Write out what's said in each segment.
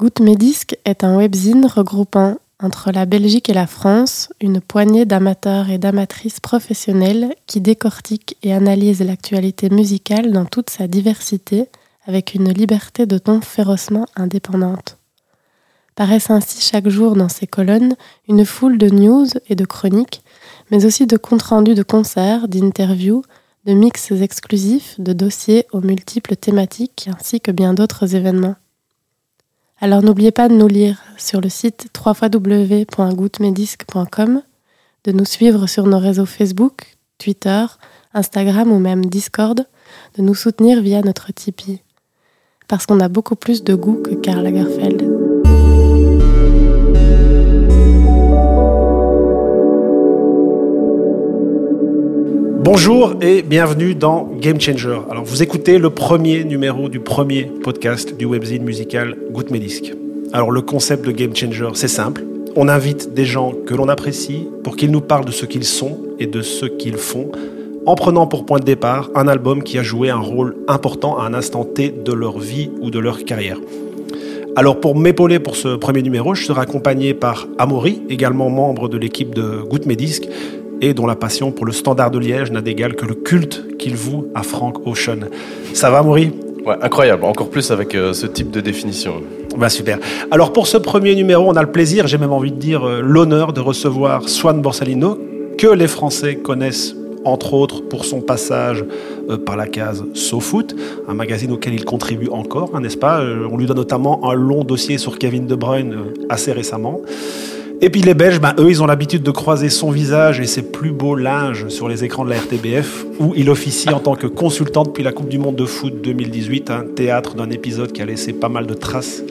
Goutte Médisque est un webzine regroupant entre la Belgique et la France une poignée d'amateurs et d'amatrices professionnels qui décortiquent et analysent l'actualité musicale dans toute sa diversité avec une liberté de ton férocement indépendante. Paraissent ainsi chaque jour dans ces colonnes une foule de news et de chroniques, mais aussi de comptes rendus de concerts, d'interviews, de mix exclusifs, de dossiers aux multiples thématiques ainsi que bien d'autres événements. Alors n'oubliez pas de nous lire sur le site www.gouttmedisque.com, de nous suivre sur nos réseaux Facebook, Twitter, Instagram ou même Discord, de nous soutenir via notre Tipeee. Parce qu'on a beaucoup plus de goût que Karl Lagerfeld. Bonjour et bienvenue dans Game Changer. Alors vous écoutez le premier numéro du premier podcast du webzine musical Goutte. Alors le concept de Game Changer, c'est simple. On invite des gens que l'on apprécie pour qu'ils nous parlent de ce qu'ils sont et de ce qu'ils font, en prenant pour point de départ un album qui a joué un rôle important à un instant T de leur vie ou de leur carrière. Alors pour m'épauler pour ce premier numéro, je serai accompagné par Amaury, également membre de l'équipe de Goutte Médisque, et dont la passion pour le standard de Liège n'a d'égal que le culte qu'il voue à Frank Ocean. Ça va, Maury? Ouais, incroyable, encore plus avec euh, ce type de définition. Bah super. Alors pour ce premier numéro, on a le plaisir, j'ai même envie de dire euh, l'honneur de recevoir Swan Borsalino, que les Français connaissent entre autres pour son passage euh, par la case SoFoot, un magazine auquel il contribue encore, hein, n'est-ce pas? On lui donne notamment un long dossier sur Kevin De Bruyne assez récemment. Et puis les Belges, ben, eux, ils ont l'habitude de croiser son visage et ses plus beaux linges sur les écrans de la RTBF, où il officie en tant que consultant depuis la Coupe du Monde de foot 2018, un théâtre d'un épisode qui a laissé pas mal de traces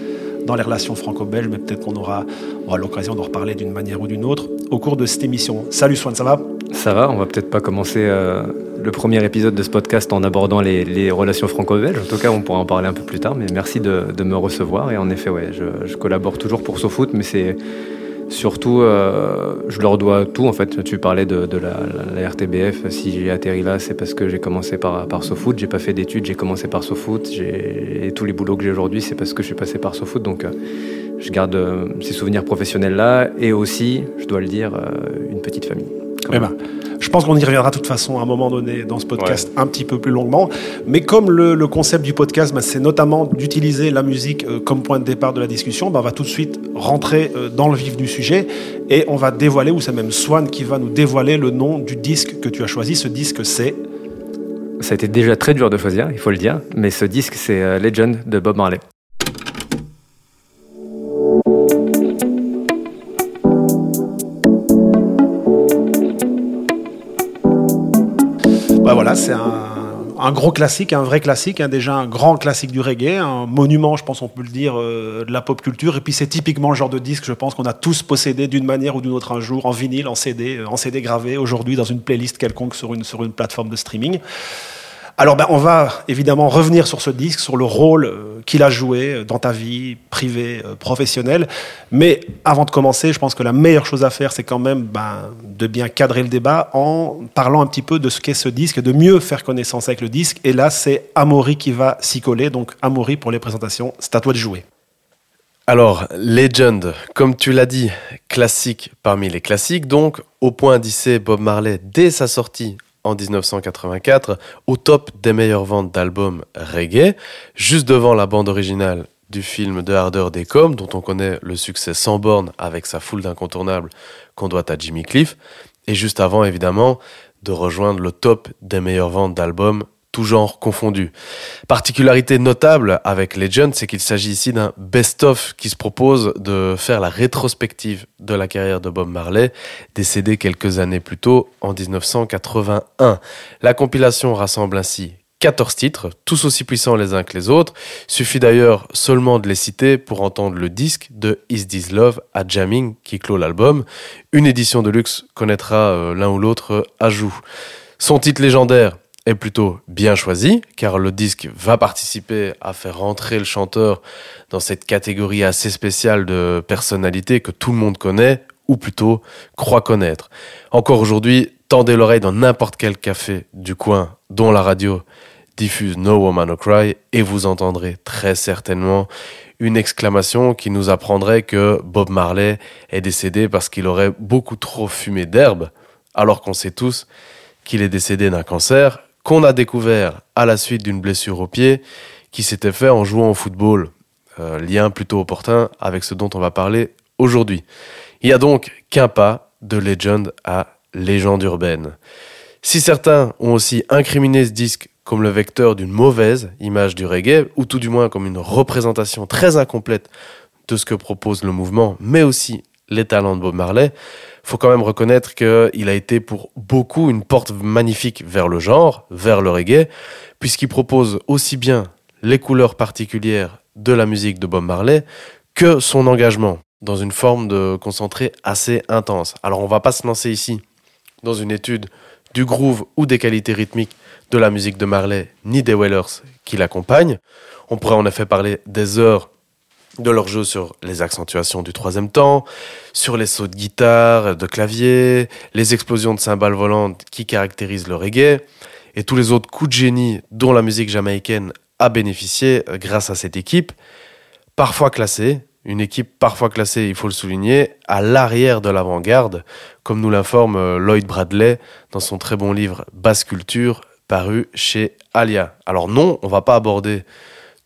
dans les relations franco-belges, mais peut-être qu'on aura, l'occasion d'en reparler d'une manière ou d'une autre au cours de cette émission. Salut Swan, ça va? Ça va, on va peut-être pas commencer euh, le premier épisode de ce podcast en abordant les, relations franco-belges. En tout cas, on pourra en parler un peu plus tard, mais merci de, me recevoir. Et en effet, ouais, je, je collabore toujours pour SoFoot, mais c'est Surtout, euh, je leur dois tout en fait. Tu parlais de, la, RTBF. Si j'ai atterri là, c'est parce que j'ai commencé par, par SoFoot. J'ai pas fait d'études, j'ai commencé par SoFoot. Et tous les boulots que j'ai aujourd'hui, c'est parce que je suis passé par SoFoot. Donc, euh, je garde euh, ces souvenirs professionnels là et aussi, je dois le dire, une petite famille. Eh ben, je pense qu'on y reviendra de toute façon à un moment donné dans ce podcast un petit peu plus longuement. Mais comme le, concept du podcast, ben, c'est notamment d'utiliser la musique euh, comme point de départ de la discussion, ben, on va tout de suite rentrer euh, dans le vif du sujet et on va dévoiler, ou c'est même Swan qui va nous dévoiler le nom du disque que tu as choisi. Ce disque, c'est... Ça a été déjà très dur de choisir, il faut le dire, mais ce disque, c'est euh, Legend de Bob Marley. Bah voilà, c'est un, gros classique, un vrai classique, hein, déjà un grand classique du reggae, un monument, je pense on peut le dire, euh, de la pop culture. Et puis c'est typiquement le genre de disque, je pense qu'on a tous possédé d'une manière ou d'une autre un jour, en vinyle, en CD, en CD gravé, aujourd'hui dans une playlist quelconque sur une plateforme de streaming. Alors ben, on va évidemment revenir sur ce disque, sur le rôle euh, qu'il a joué dans ta vie privée, euh, professionnelle. Mais avant de commencer, je pense que la meilleure chose à faire, c'est quand même ben, de bien cadrer le débat en parlant un petit peu de ce qu'est ce disque, de mieux faire connaissance avec le disque. Et là, c'est Amaury qui va s'y coller. Donc Amaury pour les présentations, c'est à toi de jouer. Alors, Legend, comme tu l'as dit, classique parmi les classiques, donc au point d'hisser Bob Marley dès sa sortie en 1984 au top des meilleures ventes d'albums reggae, juste devant la bande originale du film de Harder des dont on connaît le succès sans borne avec sa foule d'incontournables qu'on doit à Jimmy Cliff, et juste avant évidemment de rejoindre le top des meilleures ventes d'albums tout genre confondu. Particularité notable avec Legend, c'est qu'il s'agit ici d'un best-of qui se propose de faire la rétrospective de la carrière de Bob Marley, décédé quelques années plus tôt, en 1981. La compilation rassemble ainsi 14 titres, tous aussi puissants les uns que les autres. Suffit d'ailleurs seulement de les citer pour entendre le disque de Is This Love à Jamming qui clôt l'album. Une édition de luxe connaîtra euh, l'un ou l'autre ajout. Son titre légendaire, est plutôt bien choisi, car le disque va participer à faire rentrer le chanteur dans cette catégorie assez spéciale de personnalité que tout le monde connaît, ou plutôt croit connaître. Encore aujourd'hui, tendez l'oreille dans n'importe quel café du coin, dont la radio diffuse No Woman No Cry, et vous entendrez très certainement une exclamation qui nous apprendrait que Bob Marley est décédé parce qu'il aurait beaucoup trop fumé d'herbe, alors qu'on sait tous qu'il est décédé d'un cancer qu'on a découvert à la suite d'une blessure au pied qui s'était fait en jouant au football. Euh, lien plutôt opportun avec ce dont on va parler aujourd'hui. Il y a donc qu'un pas de Legend à légende urbaine. Si certains ont aussi incriminé ce disque comme le vecteur d'une mauvaise image du reggae, ou tout du moins comme une représentation très incomplète de ce que propose le mouvement, mais aussi les talents de Bob Marley, faut quand même reconnaître qu'il a été pour beaucoup une porte magnifique vers le genre, vers le reggae, puisqu'il propose aussi bien les couleurs particulières de la musique de Bob Marley que son engagement dans une forme de concentré assez intense. Alors on va pas se lancer ici dans une étude du groove ou des qualités rythmiques de la musique de Marley ni des Wellers qui l'accompagnent. On pourrait en effet parler des heures de leur jeu sur les accentuations du troisième temps, sur les sauts de guitare, de clavier, les explosions de cymbales volantes qui caractérisent le reggae, et tous les autres coups de génie dont la musique jamaïcaine a bénéficié grâce à cette équipe, parfois classée, une équipe parfois classée, il faut le souligner, à l'arrière de l'avant-garde, comme nous l'informe euh, Lloyd Bradley dans son très bon livre Basse Culture, paru chez Alia. Alors non, on va pas aborder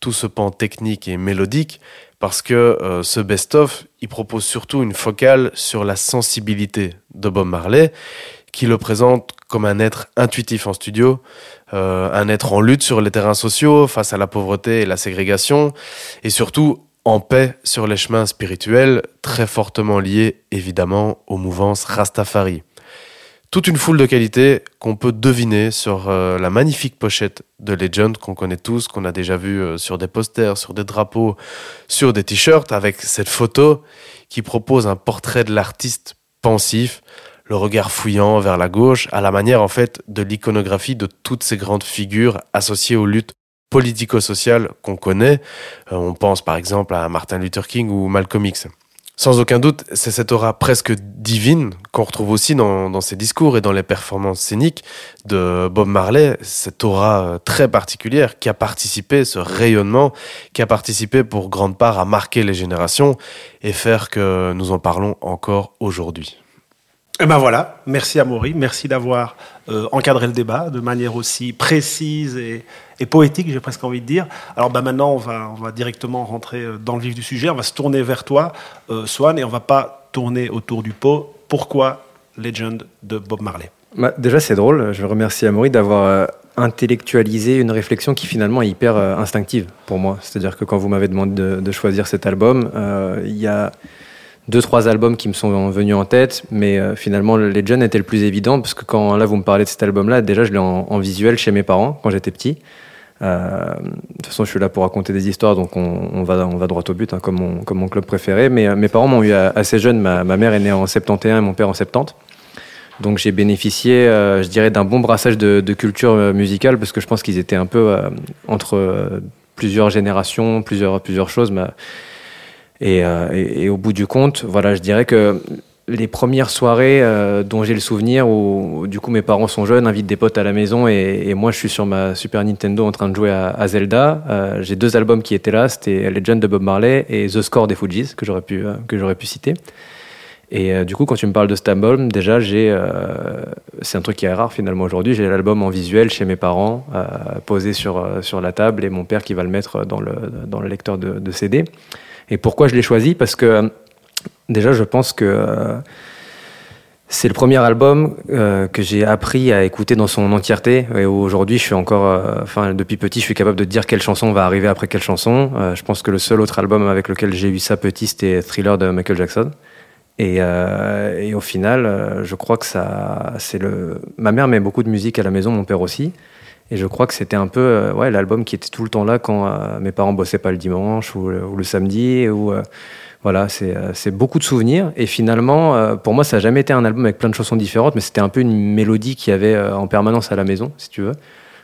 tout ce pan technique et mélodique, parce que euh, ce best-of, il propose surtout une focale sur la sensibilité de Bob Marley, qui le présente comme un être intuitif en studio, euh, un être en lutte sur les terrains sociaux face à la pauvreté et la ségrégation, et surtout en paix sur les chemins spirituels, très fortement liés évidemment aux mouvances Rastafari. Toute une foule de qualités qu'on peut deviner sur euh, la magnifique pochette de Legend qu'on connaît tous, qu'on a déjà vu euh, sur des posters, sur des drapeaux, sur des t-shirts, avec cette photo qui propose un portrait de l'artiste pensif, le regard fouillant vers la gauche, à la manière en fait de l'iconographie de toutes ces grandes figures associées aux luttes politico-sociales qu'on connaît. Euh, on pense par exemple à Martin Luther King ou Malcolm X. Sans aucun doute, c'est cette aura presque divine qu'on retrouve aussi dans, ses discours et dans les performances scéniques de Bob Marley, cette aura euh, très particulière qui a participé, ce rayonnement, qui a participé pour grande part à marquer les générations et faire que nous en parlons encore aujourd'hui. Eh ben voilà, merci à Maury, merci d'avoir euh, encadré le débat de manière aussi précise et, poétique, j'ai presque envie de dire. Alors ben maintenant, on va, directement rentrer euh, dans le vif du sujet, on va se tourner vers toi, euh, Swan, et on va pas tourner autour du pot. Pourquoi Legend de Bob Marley? Bah, Déjà, c'est drôle, je remercie Amaury d'avoir euh, intellectualisé une réflexion qui finalement est hyper euh, instinctive pour moi. C'est-à-dire que quand vous m'avez demandé de, de, choisir cet album, il y a deux trois albums qui me sont venus en tête, mais euh, finalement Legend était le plus évident parce que quand là vous me parlez de cet album-là, déjà je l'ai en, visuel chez mes parents quand j'étais petit. Euh, de toute façon, je suis là pour raconter des histoires, donc on, va on va droit au but, hein, comme mon comme mon club préféré. Mais euh, mes parents m'ont eu assez jeune. Ma, mère est née en 71 et mon père en 70. Donc j'ai bénéficié, euh, je dirais, d'un bon brassage de, culture musicale parce que je pense qu'ils étaient un peu entre plusieurs générations, plusieurs plusieurs choses. Et, euh, et, au bout du compte, voilà, je dirais que les premières soirées euh, dont j'ai le souvenir où, du coup mes parents sont jeunes, invitent des potes à la maison et, moi je suis sur ma Super Nintendo en train de jouer à, Zelda. Euh, j'ai deux albums qui étaient là, c'était Legend de Bob Marley et The Score des Fujis que j'aurais pu que j'aurais pu citer. Et du coup, quand tu me parles de album, déjà, c'est un truc qui est rare finalement aujourd'hui. J'ai l'album en visuel chez mes parents, posé sur sur la table, et mon père qui va le mettre dans le dans le lecteur de CD. Et pourquoi je l'ai choisi? Parce que déjà, je pense que euh, c'est le premier album euh, que j'ai appris à écouter dans son entièreté. Et aujourd'hui, je suis encore, euh, enfin, depuis petit, je suis capable de dire quelle chanson va arriver après quelle chanson. Je pense que le seul autre album avec lequel j'ai eu ça petit, c'était Thriller de Michael Jackson. Et, et au final, je crois que ça, c'est le. Ma mère met beaucoup de musique à la maison, mon père aussi. Et je crois que c'était un peu euh, l'album qui était tout le temps là quand euh, mes parents bossaient pas le dimanche ou, le samedi. Ou, euh, voilà, c'est beaucoup de souvenirs. Et finalement, euh, pour moi, ça n'a jamais été un album avec plein de chansons différentes, mais c'était un peu une mélodie qu'il y avait euh, en permanence à la maison, si tu veux,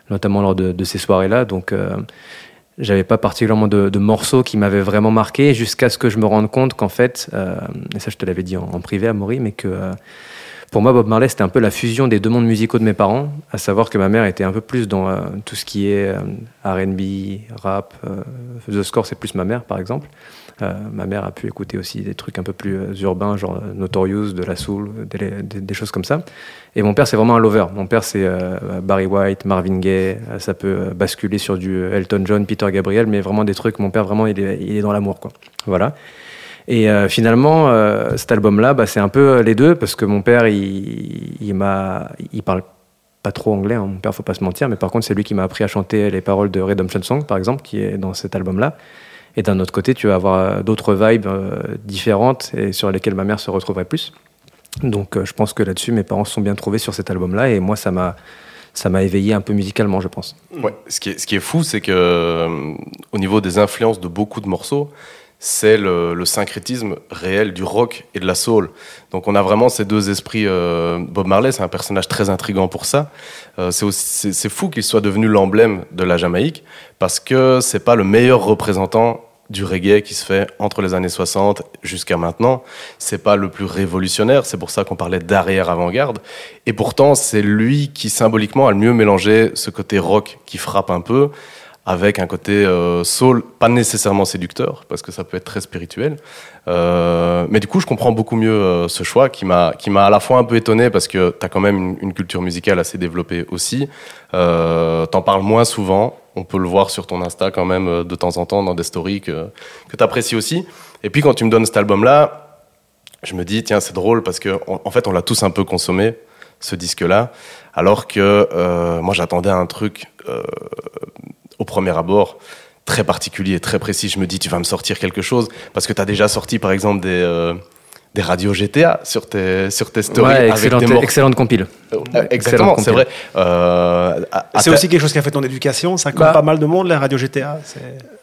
notamment lors de, ces soirées-là. Donc, euh, j'avais pas particulièrement de, morceaux qui m'avaient vraiment marqué jusqu'à ce que je me rende compte qu'en fait, euh, et ça je te l'avais dit en, en privé à Maury, mais que pour moi, Bob Marley, c'était un peu la fusion des deux mondes musicaux de mes parents, à savoir que ma mère était un peu plus dans tout ce qui est RB, rap. The Score, c'est plus ma mère, par exemple. Euh, ma mère a pu écouter aussi des trucs un peu plus euh, urbains, genre euh, Notorious, de la soul, des, choses comme ça. Et mon père, c'est vraiment un lover. Mon père, c'est Barry White, Marvin Gaye. ça peut basculer sur du Elton John, Peter Gabriel, mais vraiment des trucs. Mon père, vraiment, il est, il est dans l'amour, quoi. Voilà. Et finalement, cet album-là, bah, c'est un peu les deux, parce que mon père, il, il m'a, il parle pas trop anglais, hein, mon père, faut pas se mentir, mais par contre, c'est lui qui m'a appris à chanter les paroles de Redemption Song, par exemple, qui est dans cet album-là. Et d'un autre côté, tu vas avoir euh, d'autres vibes euh, différentes et sur lesquelles ma mère se retrouverait plus. Donc euh, je pense que là-dessus, mes parents se sont bien trouvés sur cet album-là et moi, ça m'a ça m'a éveillé un peu musicalement, je pense. Ouais, ce qui est, ce qui est fou, c'est que au niveau des influences de beaucoup de morceaux, c'est le, syncrétisme réel du rock et de la soul. Donc on a vraiment ces deux esprits. Bob Marley, c'est un personnage très intrigant pour ça. c'est fou qu'il soit devenu l'emblème de la Jamaïque parce que c'est pas le meilleur représentant du reggae qui se fait entre les années 60 jusqu'à maintenant. C'est pas le plus révolutionnaire, c'est pour ça qu'on parlait d'arrière avant-garde. Et pourtant, c'est lui qui symboliquement a le mieux mélangé ce côté rock qui frappe un peu avec un côté euh, soul, pas nécessairement séducteur, parce que ça peut être très spirituel. Euh, mais du coup, je comprends beaucoup mieux euh, ce choix qui m'a à la fois un peu étonné parce que tu as quand même une, culture musicale assez développée aussi. T'en parles moins souvent, on peut le voir sur ton Insta quand même euh, de temps en temps dans des stories que, que tu apprécies aussi. Et puis quand tu me donnes cet album-là, je me dis, tiens, c'est drôle parce que en fait, on l'a tous un peu consommé, ce disque-là, alors que euh, moi, j'attendais un truc euh, au premier abord très particulier, très précis. Je me dis, tu vas me sortir quelque chose parce que tu as déjà sorti, par exemple, des des radios GTA sur tes, sur tes stories. Ouais, excellente, avec des excellente compile. Euh, exactement, c'est vrai. Euh, c'est aussi quelque chose qui a fait ton éducation. Ça compte bah, pas mal de monde, les radios GTA.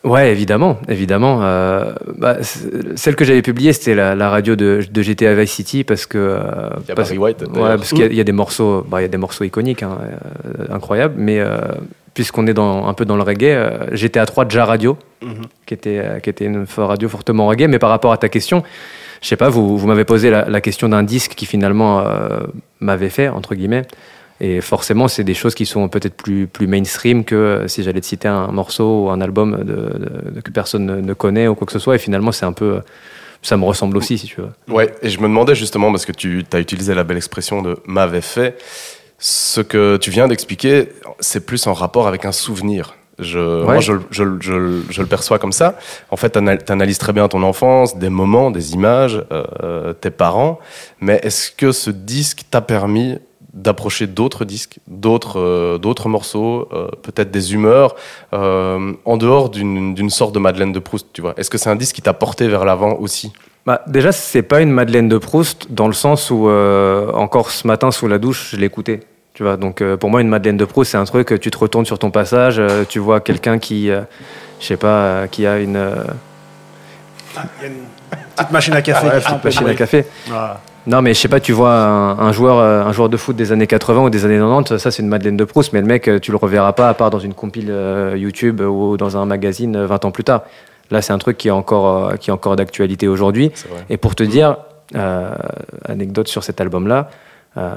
Ouais, évidemment, évidemment. Euh, bah, celle que j'avais publiée, c'était la, radio de, de, GTA Vice City parce que. il y a Barry White. Ouais, parce qu'il y, a des morceaux, bah, il y a des morceaux iconiques, hein, incroyables, mais. Puisqu'on est dans, un peu dans le reggae, GTA 3 déjà Radio, mhm. qui, était, qui était une radio fortement reggae, mais par rapport à ta question, je sais pas, vous, vous m'avez posé la, question d'un disque qui finalement euh, m'avait fait, entre guillemets. Et forcément, c'est des choses qui sont peut-être plus, plus mainstream que euh, si j'allais te citer un morceau ou un album de, que personne ne, connaît ou quoi que ce soit. Et finalement, c'est un peu. Ça me ressemble aussi, si tu veux. Ouais, et je me demandais justement, parce que tu as utilisé la belle expression de m'avait fait, ce que tu viens d'expliquer, c'est plus en rapport avec un souvenir. Je, Moi, je, je, je, le perçois comme ça. En fait, tu analyses très bien ton enfance, des moments, des images, euh, tes parents. Mais est-ce que ce disque t'a permis d'approcher d'autres disques, d'autres euh, d'autres morceaux, euh, peut-être des humeurs, en dehors d'une sorte de Madeleine de Proust, tu vois? Est-ce que c'est un disque qui t'a porté vers l'avant aussi? Bah, déjà, c'est pas une Madeleine de Proust dans le sens où encore ce matin sous la douche, je l'écoutais. Tu vois, donc euh, pour moi, une Madeleine de Proust, c'est un truc, tu te retournes sur ton passage, euh, tu vois quelqu'un qui, euh, je sais pas, qui a une. Y a une petite machine à café. petite machine à café. Non, mais je sais pas, tu vois un, joueur, un joueur de foot des années 80 ou des années 90, ça c'est une Madeleine de Proust, mais le mec, tu le reverras pas à part dans une compile YouTube ou dans un magazine 20 ans plus tard. Là, c'est un truc qui est encore, qui est encore d'actualité aujourd'hui. Et pour te dire, anecdote sur cet album-là, euh,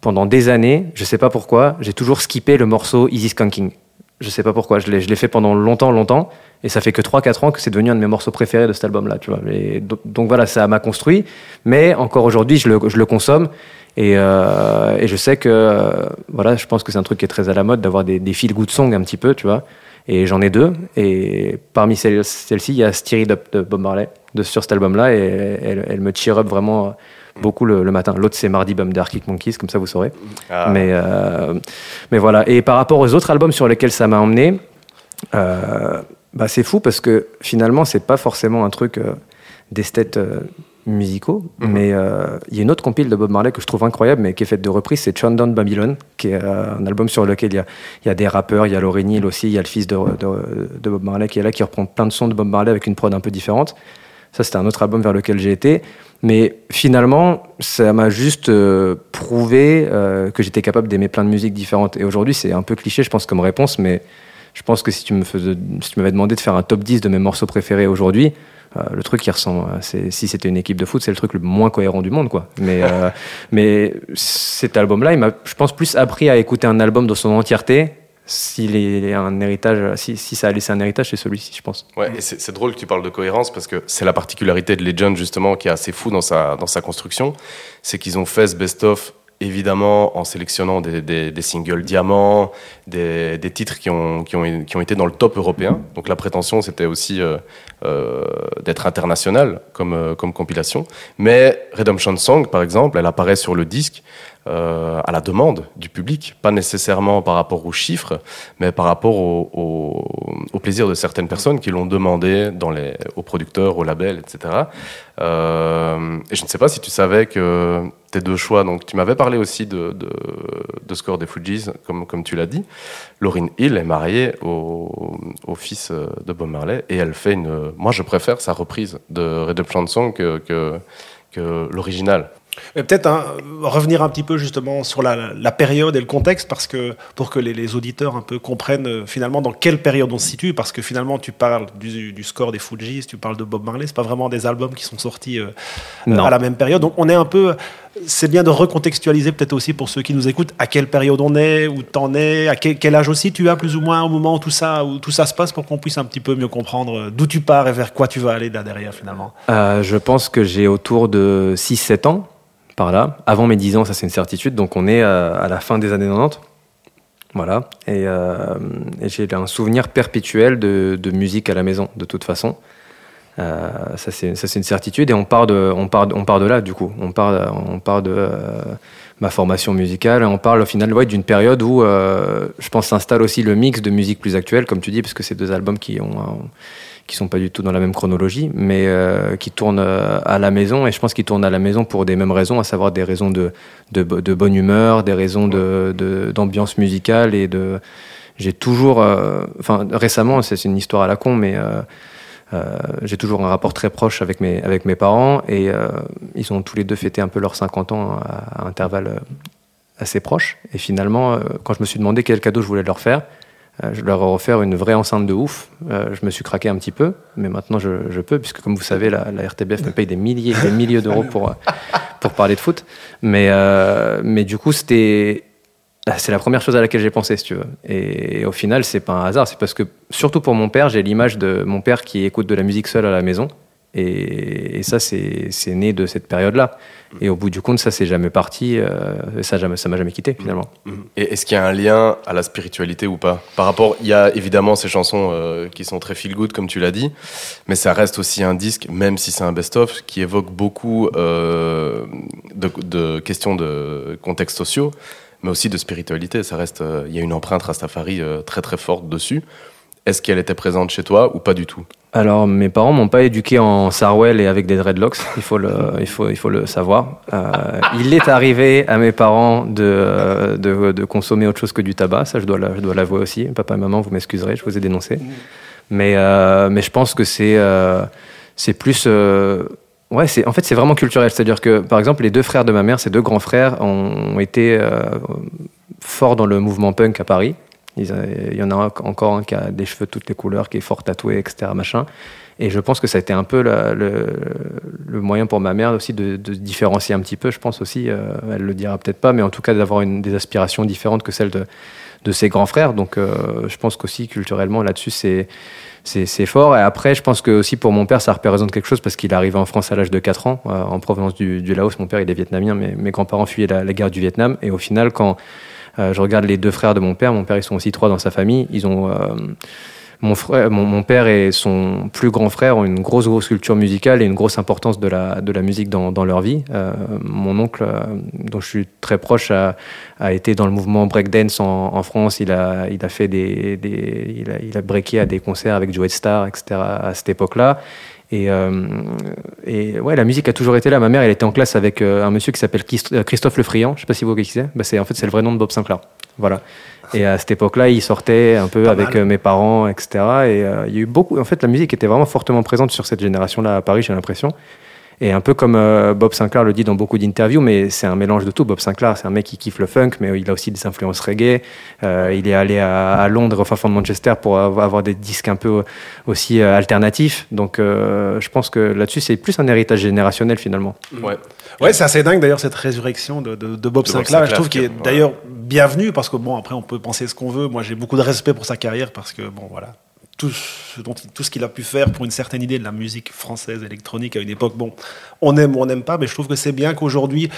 pendant des années, je sais pas pourquoi, j'ai toujours skippé le morceau Easy Skunking. Je sais pas pourquoi, je l'ai fait pendant longtemps, longtemps, et ça fait que 3-4 ans que c'est devenu un de mes morceaux préférés de cet album-là, tu vois. donc, voilà, ça m'a construit, mais encore aujourd'hui, je le, je le, consomme, et, euh, et, je sais que, euh, voilà, je pense que c'est un truc qui est très à la mode d'avoir des, des feel-good songs un petit peu, tu vois. Et j'en ai deux, et parmi celles-ci, il y a Steer Up de Bob Marley, de, sur cet album-là, et elle, elle, me cheer up vraiment beaucoup le, matin. L'autre, c'est Mardi Bum d'Arctic Monkeys, comme ça vous saurez. Ah. Mais, euh, mais voilà. Et par rapport aux autres albums sur lesquels ça m'a emmené, euh, bah, c'est fou parce que finalement, c'est pas forcément un truc euh, d'esthète musicaux, mhm. mais il y a une autre compile de Bob Marley que je trouve incroyable, mais qui est faite de reprises, c'est Down Babylon, qui est un album sur lequel il y a, y a, des rappeurs, il y a Laurie Neal aussi, il y a le fils de, de, Bob Marley qui est là, qui reprend plein de sons de Bob Marley avec une prod un peu différente. Ça, c'était un autre album vers lequel j'ai été. Mais finalement, ça m'a juste euh, prouvé euh, que j'étais capable d'aimer plein de musiques différentes. Et aujourd'hui, c'est un peu cliché, je pense, comme réponse, mais je pense que si tu me faisais, si tu m'avais demandé de faire un top 10 de mes morceaux préférés aujourd'hui, le truc qui ressemble, c'est, si c'était une équipe de foot, c'est le truc le moins cohérent du monde, quoi. Mais, mais cet album-là, il m'a, je pense, plus appris à écouter un album dans son entièreté est un héritage, si, si, ça a laissé un héritage, c'est celui-ci, je pense. Ouais, et c'est drôle que tu parles de cohérence parce que c'est la particularité de Legend justement qui est assez fou dans sa, dans sa construction, c'est qu'ils ont fait ce best-of évidemment en sélectionnant des, singles diamants, des, titres qui ont, qui, ont, qui ont été dans le top européen. Donc la prétention, c'était aussi euh, euh, d'être international comme, euh, comme compilation. Mais Redemption Song, par exemple, elle apparaît sur le disque euh, à la demande du public, pas nécessairement par rapport aux chiffres, mais par rapport au, au, plaisir de certaines personnes qui l'ont demandé dans les, aux producteurs, aux labels, etc. Euh, et je ne sais pas si tu savais que tes deux choix, donc tu m'avais parlé aussi de, de, Score des Fujis, comme, comme tu l'as dit. Lauryn Hill est mariée au, au, fils de Bob Marley et elle fait une. Moi, je préfère sa reprise de Redemption Song que, que l'original. Peut-être hein, revenir un petit peu justement sur la, période et le contexte, parce que pour que les, auditeurs un peu comprennent euh, finalement dans quelle période on se situe, parce que finalement tu parles du, score des Fujis, tu parles de Bob Marley, c'est pas vraiment des albums qui sont sortis euh, à la même période. Donc on est un peu, c'est bien de recontextualiser peut-être aussi pour ceux qui nous écoutent à quelle période on est, où t'en es, à quel, âge aussi tu as plus ou moins au moment où tout ça, où tout ça se passe, pour qu'on puisse un petit peu mieux comprendre euh, d'où tu pars et vers quoi tu vas aller là derrière finalement. je pense que j'ai autour de 6-7 ans par là. Avant mes 10 ans, ça c'est une certitude. Donc on est euh, à, la fin des années 90. Voilà. Euh, et, j'ai un souvenir perpétuel de, musique à la maison, de toute façon. Euh, ça c'est une certitude. Et on part de, on part, on part de là, du coup. On part, on part de ma formation musicale. On parle au final d'une période où je pense s'installe aussi le mix de musique plus actuelle, comme tu dis, parce que c'est deux albums qui ont qui sont pas du tout dans la même chronologie, mais euh, qui tournent euh, à la maison. Et je pense qu'ils tournent à la maison pour des mêmes raisons, à savoir des raisons de, de, bonne humeur, des raisons d'ambiance musicale et de. J'ai toujours, euh, enfin récemment, c'est une histoire à la con, mais j'ai toujours un rapport très proche avec mes, avec mes parents et ils ont tous les deux fêté un peu leurs 50 ans à, intervalles assez proches. Et finalement, quand je me suis demandé quel cadeau je voulais leur faire, je leur ai offert une vraie enceinte de ouf. Euh, je me suis craqué un petit peu, mais maintenant je, peux, puisque comme vous savez, la, RTBF me paye des milliers des milliers d'euros pour, euh, pour parler de foot. Mais, mais du coup, c'était. C'est la première chose à laquelle j'ai pensé, si tu veux. Et, au final, c'est pas un hasard. C'est parce que, surtout pour mon père, j'ai l'image de mon père qui écoute de la musique seul à la maison. Et, ça, c'est né de cette période-là. Et au bout du compte, ça, c'est jamais parti. Euh, ça m'a jamais quitté, finalement. Et est-ce qu'il y a un lien à la spiritualité ou pas? Par rapport, il y a évidemment ces chansons euh, qui sont très feel-good, comme tu l'as dit, mais ça reste aussi un disque, même si c'est un best-of, qui évoque beaucoup euh, de, de, questions de contextes sociaux, mais aussi de spiritualité. Ça reste, il y a une empreinte Rastafari très très forte dessus. Est-ce qu'elle était présente chez toi ou pas du tout? Alors, mes parents m'ont pas éduqué en Sarwell et avec des dreadlocks, il faut le, il faut, il faut le savoir. Euh, il est arrivé à mes parents de, de, consommer autre chose que du tabac, ça je dois, je dois l'avouer aussi. Papa et maman, vous m'excuserez, je vous ai dénoncé. Mais, euh, mais je pense que c'est euh, c'est plus... Ouais, en fait, c'est vraiment culturel. C'est-à-dire que, par exemple, les deux frères de ma mère, ces deux grands frères, ont, été forts dans le mouvement punk à Paris. Il y en a encore un qui a des cheveux de toutes les couleurs, qui est fort tatoué, etc. Machin. Et je pense que ça a été un peu le, moyen pour ma mère aussi de, de, différencier un petit peu, je pense aussi, euh, elle le dira peut-être pas, mais en tout cas d'avoir des aspirations différentes que celles de, de ses grands frères. Donc euh, je pense qu'aussi culturellement là-dessus c'est c'est fort. Et après, je pense que aussi pour mon père, ça représente quelque chose parce qu'il est arrivé en France à l'âge de 4 ans, euh, en provenance du, Laos. Mon père, il est vietnamien, mes grands-parents fuyaient la, guerre du Vietnam. Et au final, quand je regarde les deux frères de mon père. Mon père, ils sont aussi trois dans sa famille. Ils ont euh, mon, frère, mon, père et son plus grand frère ont une grosse, grosse culture musicale et une grosse importance de la, de la musique dans, dans leur vie. Euh, mon oncle, dont je suis très proche, a, a été dans le mouvement breakdance en, en, France. Il a, il a fait des, des il, a, il a breaké à des concerts avec Joe Star, etc. à cette époque-là. Et, euh, et, ouais, la musique a toujours été là. Ma mère, elle était en classe avec euh, un monsieur qui s'appelle euh, Christophe Le Friand. Je sais pas si vous voyez qui c'est. Bah, c'est en fait c'est le vrai nom de Bob Sinclair. Voilà. Et à cette époque-là, il sortait un peu avec mes parents, etc. Et il y a eu beaucoup. En fait, la musique était vraiment fortement présente sur cette génération-là à Paris, j'ai l'impression. Et un peu comme euh, Bob Sinclair le dit dans beaucoup d'interviews, mais c'est un mélange de tout. Bob Sinclair, c'est un mec qui kiffe le funk, mais il a aussi des influences reggae. Euh, il est allé à, Londres, au fin fond de Manchester, pour avoir des disques un peu aussi euh, alternatifs. Donc je pense que là-dessus, c'est plus un héritage générationnel finalement. Ouais, ouais c'est assez dingue d'ailleurs cette résurrection de, Bob, Sinclair. Je trouve qu'il est d'ailleurs bienvenu parce que bon, après, on peut penser ce qu'on veut. Moi, j'ai beaucoup de respect pour sa carrière parce que bon, voilà tout ce, dont, tout ce qu'il a pu faire pour une certaine idée de la musique française électronique à une époque. Bon, on aime ou on n'aime pas, mais je trouve que c'est bien qu'aujourd'hui,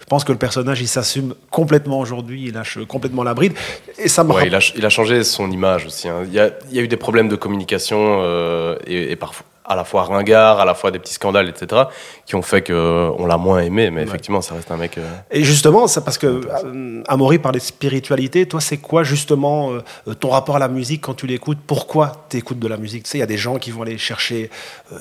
je pense que le personnage, il s'assume complètement aujourd'hui, il lâche complètement la bride. Et ça ouais, il, a, il, a, changé son image aussi. Hein. Il, y a, il, y a, eu des problèmes de communication euh, et, et, parfois, à la fois ringard, à la fois des petits scandales, etc., qui ont fait qu'on l'a moins aimé, mais effectivement, ça reste un mec. Euh, et justement, c'est parce que euh, Amaury parlait de spiritualité. Toi, c'est quoi justement euh, ton rapport à la musique quand tu l'écoutes? Pourquoi tu écoutes de la musique? Tu sais, il y a des gens qui vont aller chercher,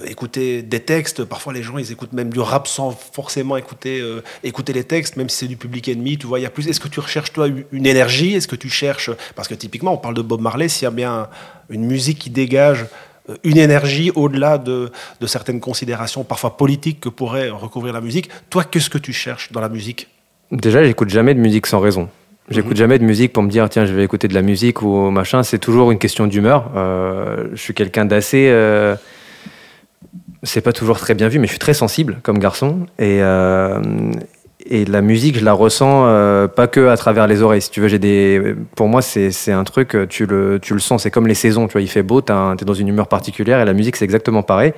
écouter des textes. Parfois, les gens, ils écoutent même du rap sans forcément écouter, écouter les textes, même si c'est du public ennemi. Tu vois, il y a plus. Est-ce que tu recherches toi une énergie? Est-ce que tu cherches? Parce que typiquement, on parle de Bob Marley. S'il y a bien une musique qui dégage une énergie au-delà de, certaines considérations parfois politiques que pourrait recouvrir la musique. Toi, qu'est-ce que tu cherches dans la musique? Déjà, j'écoute jamais de musique sans raison. J'écoute mhm. jamais de musique pour me dire tiens je vais écouter de la musique ou machin. C'est toujours une question d'humeur. Euh, je suis quelqu'un d'assez euh, c'est pas toujours très bien vu, mais je suis très sensible comme garçon. Et, euh, et la musique, je la ressens euh, pas que à travers les oreilles. Si tu veux, j'ai des, pour moi, c'est un truc, tu le, tu le sens. C'est comme les saisons. Tu vois, il fait beau, tu es dans une humeur particulière, et la musique, c'est exactement pareil.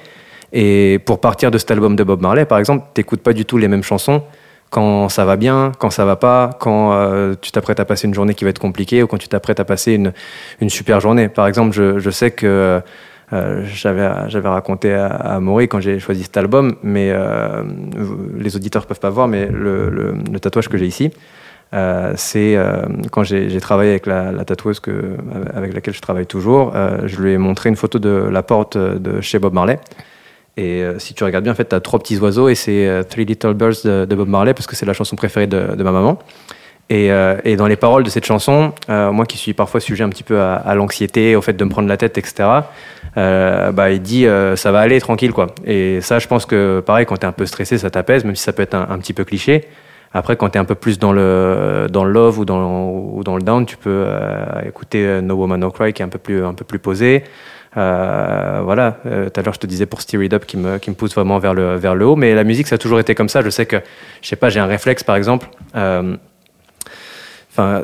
Et pour partir de cet album de Bob Marley, par exemple, t'écoutes pas du tout les mêmes chansons quand ça va bien, quand ça va pas, quand euh, tu t'apprêtes à passer une journée qui va être compliquée ou quand tu t'apprêtes à passer une, une super journée. Par exemple, je, je sais que euh, j'avais, j'avais raconté à, à Maury quand j'ai choisi cet album, mais euh, les auditeurs peuvent pas voir, mais le, tatouage que j'ai ici, euh, c'est quand j'ai, travaillé avec la, tatoueuse que, avec laquelle je travaille toujours, je lui ai montré une photo de la porte de chez Bob Marley. Et si tu regardes bien, en fait, tu as trois petits oiseaux et c'est Three Little Birds de, Bob Marley parce que c'est la chanson préférée de, ma maman. Et, dans les paroles de cette chanson, moi qui suis parfois sujet un petit peu à, l'anxiété, au fait de me prendre la tête, etc., euh, bah, il dit euh, ça va aller tranquille quoi. Et ça, je pense que pareil, quand tu es un peu stressé, ça t'apaise, même si ça peut être un, petit peu cliché. Après, quand tu es un peu plus dans le, dans le love ou dans, ou dans le down, tu peux euh, écouter No Woman No Cry qui est un peu plus, un peu plus posé. Euh, voilà, tout à l'heure je te disais pour Steer It Up qui me, qui me pousse vraiment vers le, vers le haut, mais la musique ça a toujours été comme ça. Je sais que, je sais pas, j'ai un réflexe par exemple. Euh, Enfin,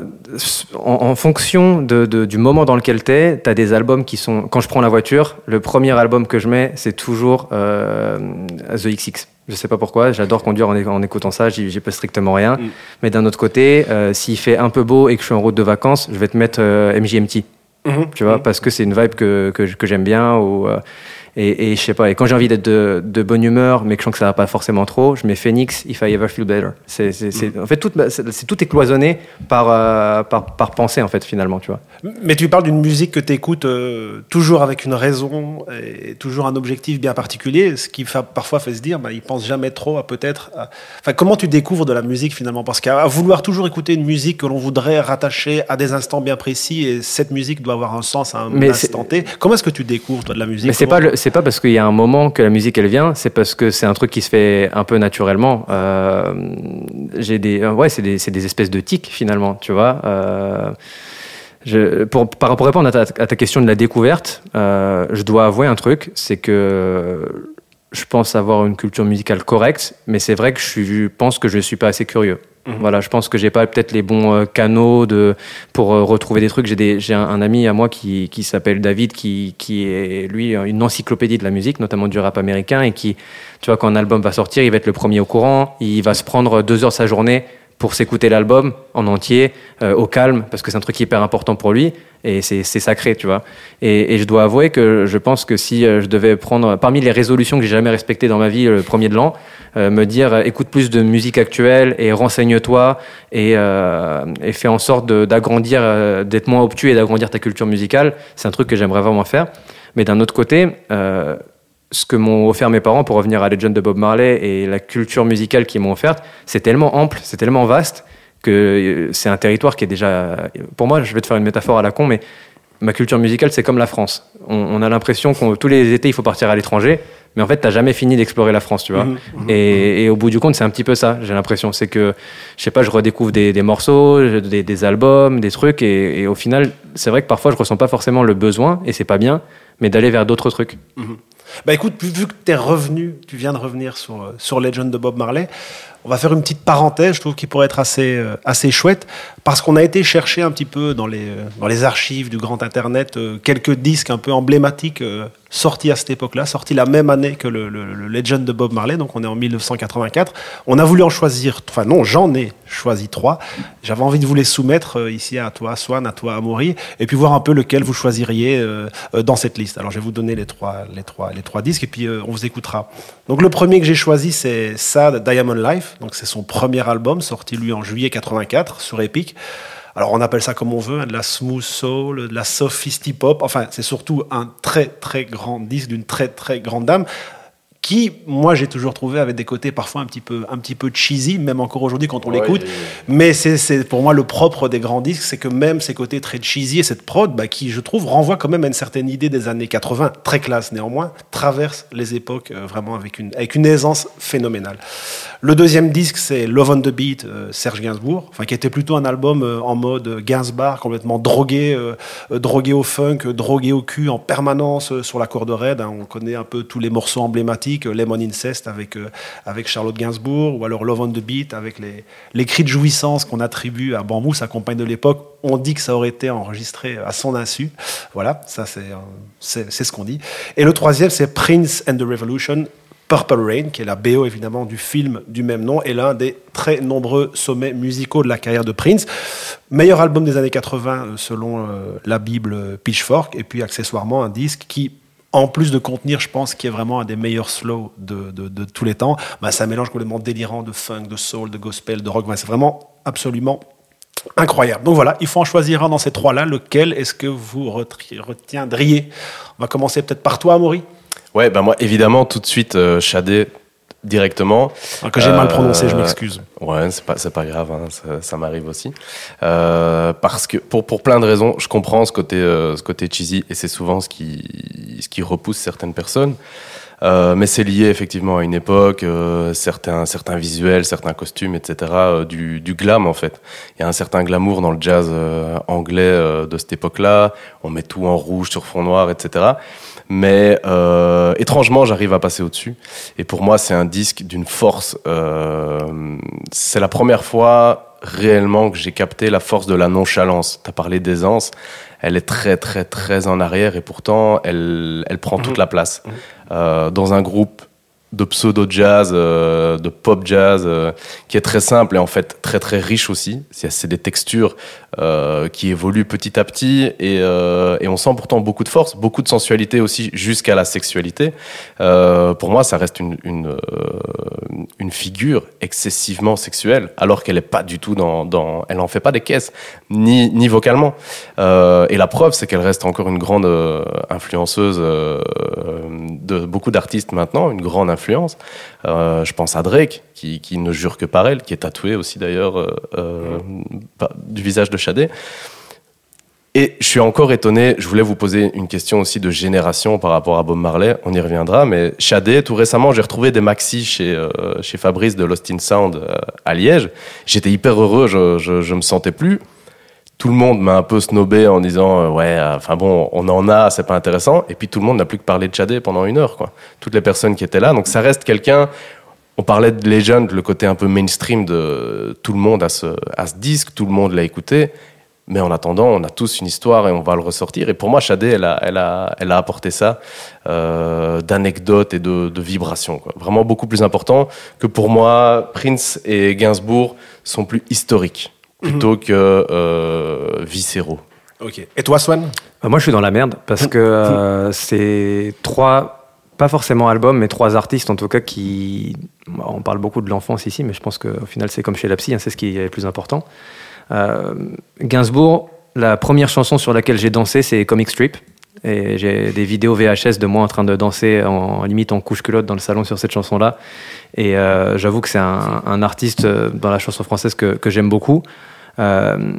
en, fonction de, du moment dans lequel tu es, tu as des albums qui sont. Quand je prends la voiture, le premier album que je mets, c'est toujours euh, The XX. Je sais pas pourquoi, j'adore conduire en, écoutant ça, j'y pas strictement rien. Mm. Mais d'un autre côté, euh, s'il fait un peu beau et que je suis en route de vacances, je vais te mettre euh, MGMT. Mm-hmm. Tu vois, mm. parce que c'est une vibe que, que, que j'aime bien. Ou, et, et je sais pas, et quand j'ai envie d'être de, de, bonne humeur, mais que je sens que ça va pas forcément trop, je mets Phoenix, If I Ever Feel Better. C'est, c'est, en fait, tout, c'est, tout est cloisonné par, euh, par, par, pensée, en fait, finalement, tu vois. Mais tu parles d'une musique que tu écoutes euh, toujours avec une raison et toujours un objectif bien particulier, ce qui fait, parfois fait se dire, bah, il pense jamais trop à peut-être. Enfin, comment tu découvres de la musique finalement? Parce qu'à vouloir toujours écouter une musique que l'on voudrait rattacher à des instants bien précis, et cette musique doit avoir un sens à un instant T, comment est-ce que tu découvres, toi, de la musique? Mais c'est pas c'est pas parce qu'il y a un moment que la musique elle vient, c'est parce que c'est un truc qui se fait un peu naturellement. Euh, j'ai des, ouais, c'est des, des, espèces de tics finalement, tu vois. Euh, pour, par, répondre à ta, à ta, question de la découverte, euh, je dois avouer un truc, c'est que je pense avoir une culture musicale correcte, mais c'est vrai que je pense que je suis pas assez curieux. Mhm. Voilà, je pense que j'ai pas peut-être les bons euh, canaux de pour euh, retrouver des trucs. J'ai j'ai un, un, ami à moi qui, qui s'appelle David, qui, qui est lui une encyclopédie de la musique, notamment du rap américain, et qui, tu vois, quand un album va sortir, il va être le premier au courant. Il va se prendre deux heures sa journée pour s'écouter l'album en entier, euh, au calme, parce que c'est un truc hyper important pour lui, et c'est sacré, tu vois. Et, et, je dois avouer que je pense que si je devais prendre, parmi les résolutions que j'ai jamais respectées dans ma vie, le premier de l'an, euh, me dire euh, écoute plus de musique actuelle et renseigne-toi et, euh, et fais en sorte d'agrandir, d'être moins obtus et d'agrandir ta culture musicale. C'est un truc que j'aimerais vraiment faire. Mais d'un autre côté, ce que m'ont offert mes parents pour revenir à Legend de Bob Marley et la culture musicale qu'ils m'ont offerte, c'est tellement ample, c'est tellement vaste que c'est un territoire qui est déjà. Pour moi, je vais te faire une métaphore à la con, mais ma culture musicale, c'est comme la France. On, a l'impression que tous les étés, il faut partir à l'étranger, mais en fait, t'as jamais fini d'explorer la France, tu vois. Mhm, mhm, et, au bout du compte, c'est un petit peu ça, j'ai l'impression. C'est que, je sais pas, je redécouvre des, morceaux, des, albums, des trucs, et, au final, c'est vrai que parfois, je ressens pas forcément le besoin, et c'est pas bien, mais d'aller vers d'autres trucs. Bah écoute, vu que tu es revenu, tu viens de revenir sur, euh, sur Legend de Bob Marley, on va faire une petite parenthèse, je trouve, qui pourrait être assez, euh, assez chouette, parce qu'on a été chercher un petit peu dans les, euh, dans les archives du grand Internet quelques disques un peu emblématiques sorti à cette époque-là, sorti la même année que le, Legend de Bob Marley, donc on est en 1984. On a voulu en choisir, enfin non, j'en ai choisi trois. J'avais envie de vous les soumettre euh, ici à toi, Swan, à toi, Amaury, et puis voir un peu lequel vous choisiriez euh, euh, dans cette liste. Alors je vais vous donner les trois, les trois, les trois disques, et puis on vous écoutera. Donc le premier que j'ai choisi, c'est Sad Diamond Life, donc c'est son premier album, sorti lui en juillet 84 sur Epic. Alors on appelle ça comme on veut, hein, de la smooth soul, de la sophistic pop. Enfin, c'est surtout un très très grand disque d'une très très grande dame qui, moi, j'ai toujours trouvé avait des côtés parfois un petit peu, un petit peu cheesy, même encore aujourd'hui quand on l'écoute. Mais c'est pour moi le propre des grands disques, c'est que même ces côtés très cheesy et cette prod, bah, qui, je trouve, renvoie quand même à une certaine idée des années 80, très classe néanmoins, traverse les époques euh, vraiment avec une, avec une aisance phénoménale. Le deuxième disque, c'est Love on the Beat, euh, Serge Gainsbourg, qui était plutôt un album euh, en mode Gainsbourg, complètement drogué, drogué au funk, drogué au cul en permanence sur la corde raide. Hein. On connaît un peu tous les morceaux emblématiques Lemon Incest avec, euh, avec Charlotte Gainsbourg, ou alors Love on the Beat avec les, les cris de jouissance qu'on attribue à Bambou, sa compagne de l'époque. On dit que ça aurait été enregistré à son insu. Voilà, ça euh, c'est, ce qu'on dit. Et le troisième, c'est Prince and the Revolution, Purple Rain, qui est la BO évidemment du film du même nom, et l'un des très nombreux sommets musicaux de la carrière de Prince. Meilleur album des années 80 euh, selon la Bible Pitchfork, et puis accessoirement un disque qui en plus de contenir, je pense, qui est vraiment un des meilleurs slows de, de, tous les temps, bah, c'est mélange complètement délirant de funk, de soul, de gospel, de rock. c'est vraiment absolument incroyable. Donc voilà, il faut en choisir un dans ces trois-là. Lequel est-ce que vous retiendriez? On va commencer peut-être par toi, Amaury. Ouais, ben moi, évidemment, tout de suite, euh, Shadé, directement. Ah, que j'ai mal prononcé, je euh, m'excuse. Ouais, c'est pas, c'est pas grave, hein, ça, ça m'arrive aussi. Euh, parce que pour, pour plein de raisons, je comprends ce côté, euh, ce côté cheesy et c'est souvent ce qui, ce qui repousse certaines personnes. Euh, mais c'est lié effectivement à une époque, euh, certains, certains visuels, certains costumes, etc. Euh, du, du, glam en fait. Il y a un certain glamour dans le jazz anglais de cette époque-là. On met tout en rouge sur fond noir, etc. Mais étrangement, j'arrive à passer au-dessus. Et pour moi, c'est un disque d'une force. c'est la première fois réellement que j'ai capté la force de la nonchalance. Tu as parlé d'aisance elle est très très très en arrière et pourtant elle, elle prend toute mhm. la place. Mhm. Euh, dans un groupe de pseudo jazz, euh, de pop jazz, euh, qui est très simple et en fait très très riche aussi. C'est des textures euh, qui évoluent petit à petit et, on sent pourtant beaucoup de force, beaucoup de sensualité aussi jusqu'à la sexualité. pour moi, ça reste une, une, figure excessivement sexuelle, alors qu'elle est pas du tout dans, elle en fait pas des caisses, ni, ni vocalement. et la preuve, c'est qu'elle reste encore une grande influenceuse de beaucoup d'artistes maintenant, une grande Euh, je pense à Drake, qui, ne jure que par elle, qui est tatoué aussi d'ailleurs euh, euh, du visage de Shadé. Et je suis encore étonné, je voulais vous poser une question aussi de génération par rapport à Bob Marley, on y reviendra, mais Shadé, tout récemment, j'ai retrouvé des maxi chez, chez Fabrice de Lost in Sound à Liège. J'étais hyper heureux, je, je, je me sentais plus tout le monde m'a un peu snobé en disant euh, ouais enfin bon on en a c'est pas intéressant. Et puis tout le monde n'a plus que parlé de Chadé pendant une heure quoi. Toutes les personnes qui étaient là. Donc ça reste quelqu'un on parlait de Legend le côté un peu mainstream de tout le monde à ce, à ce disque tout le monde l'a écouté. Mais en attendant on a tous une histoire et on va le ressortir. Et pour moi Chadé elle a, elle a, elle a apporté ça euh, d'anecdotes et de, de vibrations quoi. vraiment beaucoup plus important que pour moi Prince et Gainsbourg sont plus historiques plutôt que euh, viscéraux. Ok. Et toi, Swan? Euh, Moi, je suis dans la merde parce que euh, c'est trois, pas forcément albums, mais trois artistes en tout cas qui. On parle beaucoup de l'enfance ici, mais je pense qu'au final, c'est comme chez la psy, hein, c'est ce qui est le plus important. Gainsbourg, la première chanson sur laquelle j'ai dansé, c'est Comic Strip. Et j'ai des vidéos VHS de moi en train de danser en, limite en couche culotte dans le salon sur cette chanson-là. Et euh, j'avoue que c'est un, artiste euh, dans la chanson française que, que j'aime beaucoup. Euh,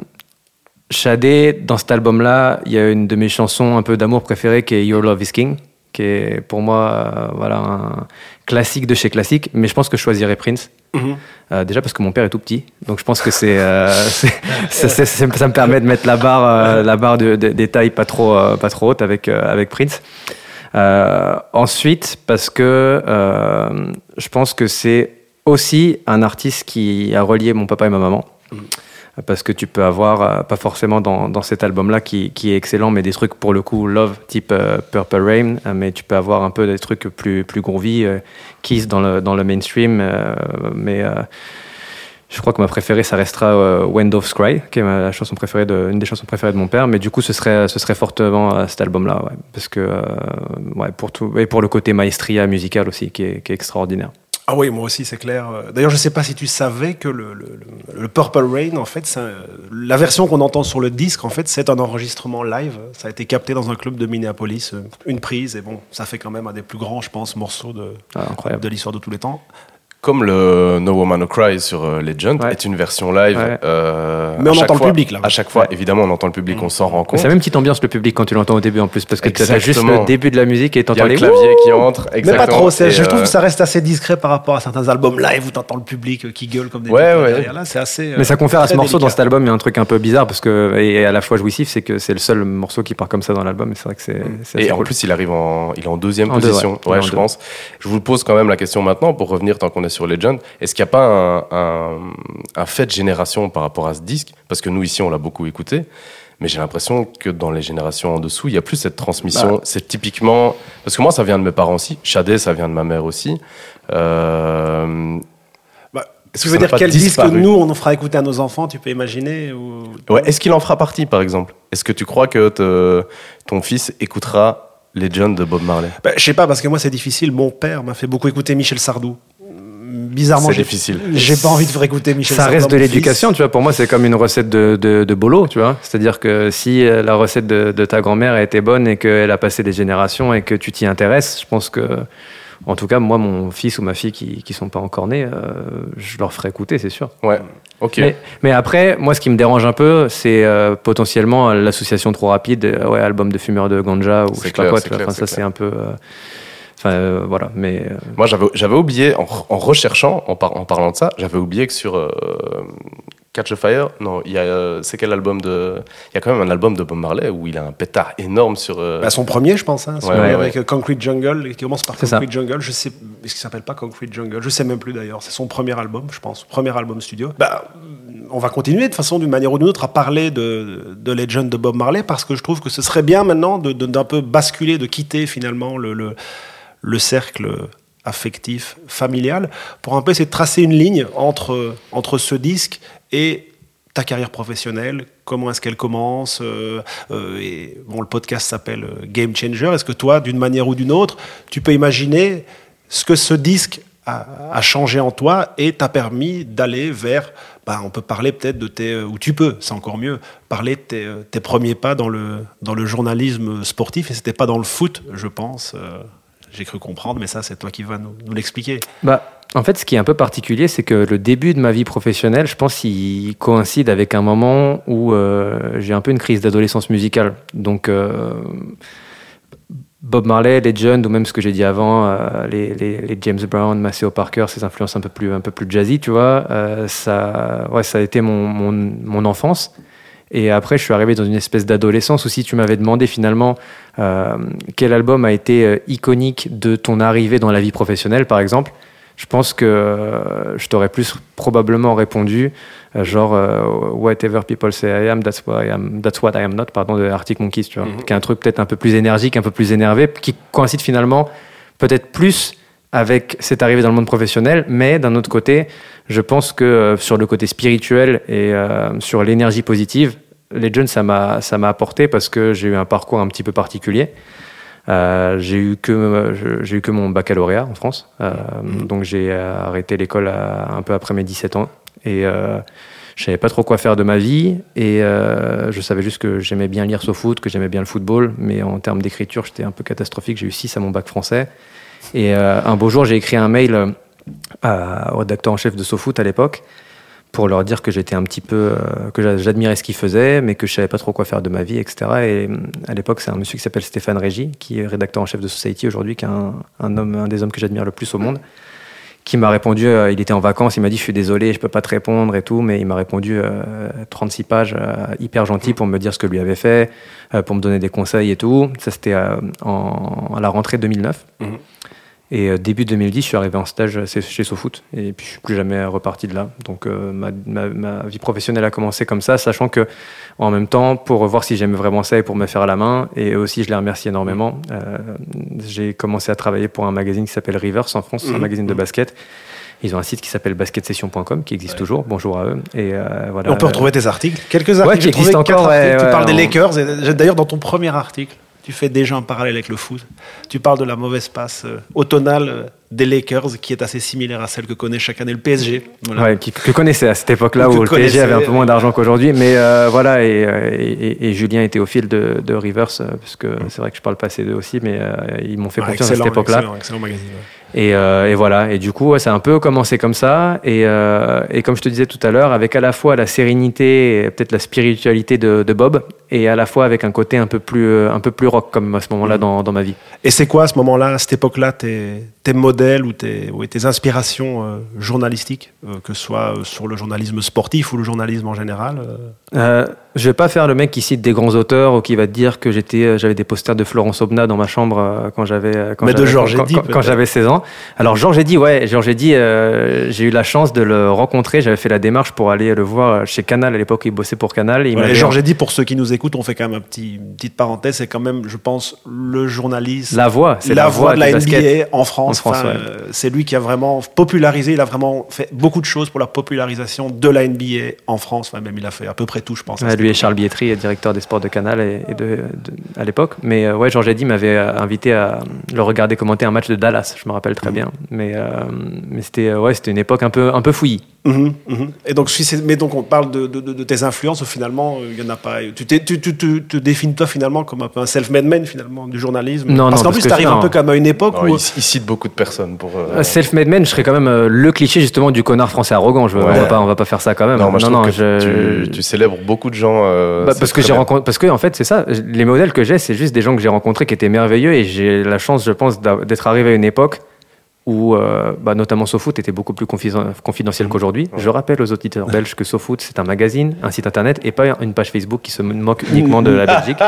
Shadé, dans cet album-là, il y a une de mes chansons un peu d'amour préférées qui est Your Love is King, qui est pour moi voilà, un classique de chez classique, mais je pense que je choisirais Prince. Mhm. déjà parce que mon père est tout petit, donc je pense que c'est, ça, ça, me permet de mettre la barre, la barre de, des tailles pas trop, pas trop haute avec, avec Prince. ensuite, parce que je pense que c'est aussi un artiste qui a relié mon papa et ma maman. Mm. Parce que tu peux avoir, euh, pas forcément dans, cet album-là qui, est excellent, mais des trucs pour le coup love, type euh, Purple Rain, euh, mais tu peux avoir un peu des trucs plus, plus groovy, Kiss dans le, dans le mainstream, mais je crois que ma préférée, ça restera Wind of Cry, qui est ma chanson préférée une des chansons préférées de mon père. Mais du coup, ce serait, ce serait fortement cet album-là, parce que pour tout et pour le côté maestria musical aussi, qui est extraordinaire. Ah oui, moi aussi, c'est clair. D'ailleurs, je ne sais pas si tu savais que le, le, Purple Rain, en fait, la version qu'on entend sur le disque, en fait, c'est un enregistrement live. Ça a été capté dans un club de Minneapolis, euh, une prise, et bon, ça fait quand même un des plus grands, je pense, morceaux de, ah, de l'histoire de tous les temps comme le No Woman No Cry sur euh, Legend est une version live. Euh, mais on entend le public là. À chaque fois, évidemment, on entend le public, on s'en rend compte. C'est la même petite ambiance le public quand tu l'entends au début en plus, parce que tu as juste le début de la musique et t'entends les claviers qui entrent. Mais pas trop. je trouve que ça reste assez discret par rapport à certains albums live où t'entends le public qui gueule comme des. Ouais, ouais. Là, c'est assez. Mais ça confère à ce morceau dans cet album, il y a un truc un peu bizarre parce que et à la fois jouissif, c'est que c'est le seul morceau qui part comme ça dans l'album. Et c'est vrai que c'est. Et en plus, il arrive en, il est en deuxième position. Ouais, je pense. Je vous pose quand même la question maintenant pour revenir tant qu'on est sur Legend. Est-ce qu'il n'y a pas un, fait de génération par rapport à ce disque? Parce que nous, ici, on l'a beaucoup écouté. Mais j'ai l'impression que dans les générations en dessous, il n'y a plus cette transmission. Bah. C'est typiquement. Parce que moi, ça vient de mes parents aussi. Shadé, ça vient de ma mère aussi. Euh... Bah, est-ce que tu veux dire quel disque nous, on en fera écouter à nos enfants Tu peux imaginer ou... ouais, Est-ce qu'il en fera partie, par exemple? Est-ce que tu crois que ton fils écoutera Legend de Bob Marley? Bah, Je sais pas, parce que moi, c'est difficile. Mon père m'a fait beaucoup écouter Michel Sardou bizarrement, c'est difficile. J'ai pas envie de faire écouter Michel. Ça reste de l'éducation, tu vois. Pour moi, c'est comme une recette de, de, bolo, tu vois. C'est-à-dire que si euh, la recette de, de ta grand-mère a été bonne et qu'elle a passé des générations et que tu t'y intéresses, je pense que, en tout cas, moi, mon fils ou ma fille qui, qui sont pas encore nés, euh, je leur ferai écouter, c'est sûr. Ouais. Ok. Mais, après, moi, ce qui me dérange un peu, c'est euh, potentiellement l'association trop rapide, ouais, album de fumeur de ganja ou je sais pas quoi. Enfin, ça, c'est un peu. Enfin, euh, voilà, mais... Euh, Moi, j'avais oublié, en, recherchant, en, en, parlant de ça, j'avais oublié que sur euh, Catch a Fire, non, il y a, c'est quel album de... Il y a quand même un album de Bob Marley où il a un pétard énorme sur... Bah, son premier, je pense, hein, avec Concrete Jungle, qui commence par Concrete Jungle, je sais, est-ce qu'il s'appelle pas Concrete Jungle Je sais même plus d'ailleurs, c'est son premier album, je pense, premier album studio. Bah, on va continuer de façon, d'une manière ou d'une autre, à parler de, de Legend de Bob Marley, parce que je trouve que ce serait bien maintenant de, d'un peu basculer, de quitter finalement le, le le cercle affectif, familial, pour un peu essayer de tracer une ligne entre, entre ce disque et ta carrière professionnelle, comment est-ce qu'elle commence euh, euh, bon, Le podcast s'appelle euh, Game Changer. Est-ce que toi, d'une manière ou d'une autre, tu peux imaginer ce que ce disque a, changé en toi et t'a permis d'aller vers, bah, on peut parler peut-être de tes, ou tu peux, c'est encore mieux, parler de tes, premiers pas dans le, dans le journalisme sportif, et c'était pas dans le foot, je pense j'ai cru comprendre, mais ça, c'est toi qui vas nous, l'expliquer. Bah, en fait, ce qui est un peu particulier, c'est que le début de ma vie professionnelle, je pense, il coïncide avec un moment où euh, j'ai un peu une crise d'adolescence musicale. Donc, euh, Bob Marley, Legend, ou même ce que j'ai dit avant, euh, les, James Brown, Maceo Parker, ces influences un peu plus, un peu plus jazzy, tu vois, ça, ouais, ça a été mon, mon, mon enfance. Et après, je suis arrivé dans une espèce d'adolescence où si tu m'avais demandé finalement euh, quel album a été euh, iconique de ton arrivée dans la vie professionnelle, par exemple, je pense que euh, je t'aurais plus probablement répondu genre Whatever people say I am, that's what I am, that's what I am not, pardon, de Arctic Monkeys, tu vois, mhm. qui est un truc peut-être un peu plus énergique, un peu plus énervé, qui coïncide finalement peut-être plus avec cette arrivée dans le monde professionnel, mais d'un autre côté, je pense que sur le côté spirituel et sur l'énergie positive, les jeunes, ça m'a, ça m'a apporté parce que j'ai eu un parcours un petit peu particulier. Euh, j'ai eu que j'ai eu que mon baccalauréat en France, euh, mmh. donc j'ai arrêté l'école un peu après mes 17 ans et euh, je savais pas trop quoi faire de ma vie et je savais juste que j'aimais bien lire au foot, que j'aimais bien le football, mais en termes d'écriture, j'étais un peu catastrophique. J'ai eu 6 à mon bac français et un beau jour, j'ai écrit un mail au rédacteur en chef de SoFoot à l'époque pour leur dire que j'étais un petit peu, euh, que j'admirais ce qu'ils faisaient, mais que je savais pas trop quoi faire de ma vie, etc. Et euh, à l'époque, c'est un monsieur qui s'appelle Stéphane Régis, qui est rédacteur en chef de Society aujourd'hui, qui est un, homme, un des hommes que j'admire le plus au monde, qui m'a répondu, euh, il était en vacances, il m'a dit, je suis désolé, je peux pas te répondre et tout, mais il m'a répondu 36 pages, hyper gentil pour me dire ce que lui avait fait, pour me donner des conseils et tout. Ça, c'était à la rentrée 2009. Et euh, début 2010, je suis arrivé en stage chez SoFoot et puis je suis plus jamais reparti de là. Donc euh, ma, ma, vie professionnelle a commencé comme ça, sachant que en même temps, pour voir si j'aimais vraiment ça et pour me faire à la main, et aussi je les remercie énormément, euh, j'ai commencé à travailler pour un magazine qui s'appelle Rivers en France, un mmh. magazine de mmh. basket. Ils ont un site qui s'appelle basketsession.com qui existe toujours. Bonjour à eux. Et voilà. On peut retrouver tes articles. Quelques articles. Ouais, qui existent encore. tu parles des Lakers. D'ailleurs, dans ton premier article, tu fais déjà un parallèle avec le foot. Tu parles de la mauvaise passe euh, automnale euh, des Lakers, qui est assez similaire à celle que connaît chaque année le PSG. Voilà. qui, que connaissais à cette époque-là où le PSG avait un peu moins d'argent qu'aujourd'hui. Mais euh, voilà, et, et, Julien était au fil de, de Rivers, parce que c'est vrai que je parle passé d'eux aussi, mais ils m'ont fait confiance à cette époque-là. Excellent, excellent magazine. Et, euh, et, voilà. Et du coup, ça a un peu commencé comme ça. Et, euh, et comme je te disais tout à l'heure, avec à la fois la sérénité, peut-être la spiritualité de, de, Bob, et à la fois avec un côté un peu plus, euh, un peu plus rock, comme à ce moment-là mmh. dans, dans, ma vie. Et c'est quoi à ce moment-là, à cette époque-là, tes, tes modèles ou tes, ou tes inspirations euh, journalistiques, que ce soit sur le journalisme sportif ou le journalisme en général Je vais pas faire le mec qui cite des grands auteurs ou qui va te dire que j'étais, j'avais des posters de Florence Obna dans ma chambre quand j'avais quand, Mais de Georges quand, quand, quand j'avais 16 ans. Alors Georges Eddy, ouais, Georges Eddy, j'ai eu la chance de le rencontrer. J'avais fait la démarche pour aller le voir chez Canal à l'époque. Il bossait pour Canal. Et ouais, Georges Eddy, pour ceux qui nous écoutent, on fait quand même un petit, une petite parenthèse. C'est quand même, je pense, le journaliste, la voix, c'est la, la, voix de la NBA en France c'est lui qui a vraiment popularisé, il a vraiment fait beaucoup de choses pour la popularisation de la NBA en France. Enfin, même il a fait à peu près tout, je pense. Et Charles Bietri, directeur des sports de Canal et, de, à l'époque. Mais euh, ouais, Georges Eddy m'avait euh, invité à le regarder commenter un match de Dallas, je me rappelle très mm. bien. Mais, euh, mais c'était ouais, c'était une époque un peu, un peu fouillie. Mm-hmm, mm-hmm. Et donc, mais donc on parle de, de, tes influences, finalement, il y en a pas. Tu, tu, tu, te définis toi finalement comme un peu un self-made man finalement du journalisme. Non, parce qu'en plus, tu arrives un peu comme à une époque où il, cite beaucoup de personnes pour. Euh, self-made man, je serais quand même euh, le cliché justement du connard français arrogant. Je, on, va pas, on va pas faire ça quand même. Non, moi, je non, que tu, célèbres beaucoup de gens. Euh, bah, parce que j'ai rencontré, parce que en fait c'est ça. Les modèles que j'ai, c'est juste des gens que j'ai rencontrés qui étaient merveilleux et j'ai la chance, je pense, d'être arrivé à une époque où euh, bah, notamment SoFoot était beaucoup plus confidentiel mmh. qu'aujourd'hui. Je rappelle aux auditeurs belges que SoFoot, c'est un magazine, un site internet et pas une page Facebook qui se moque uniquement de la Belgique,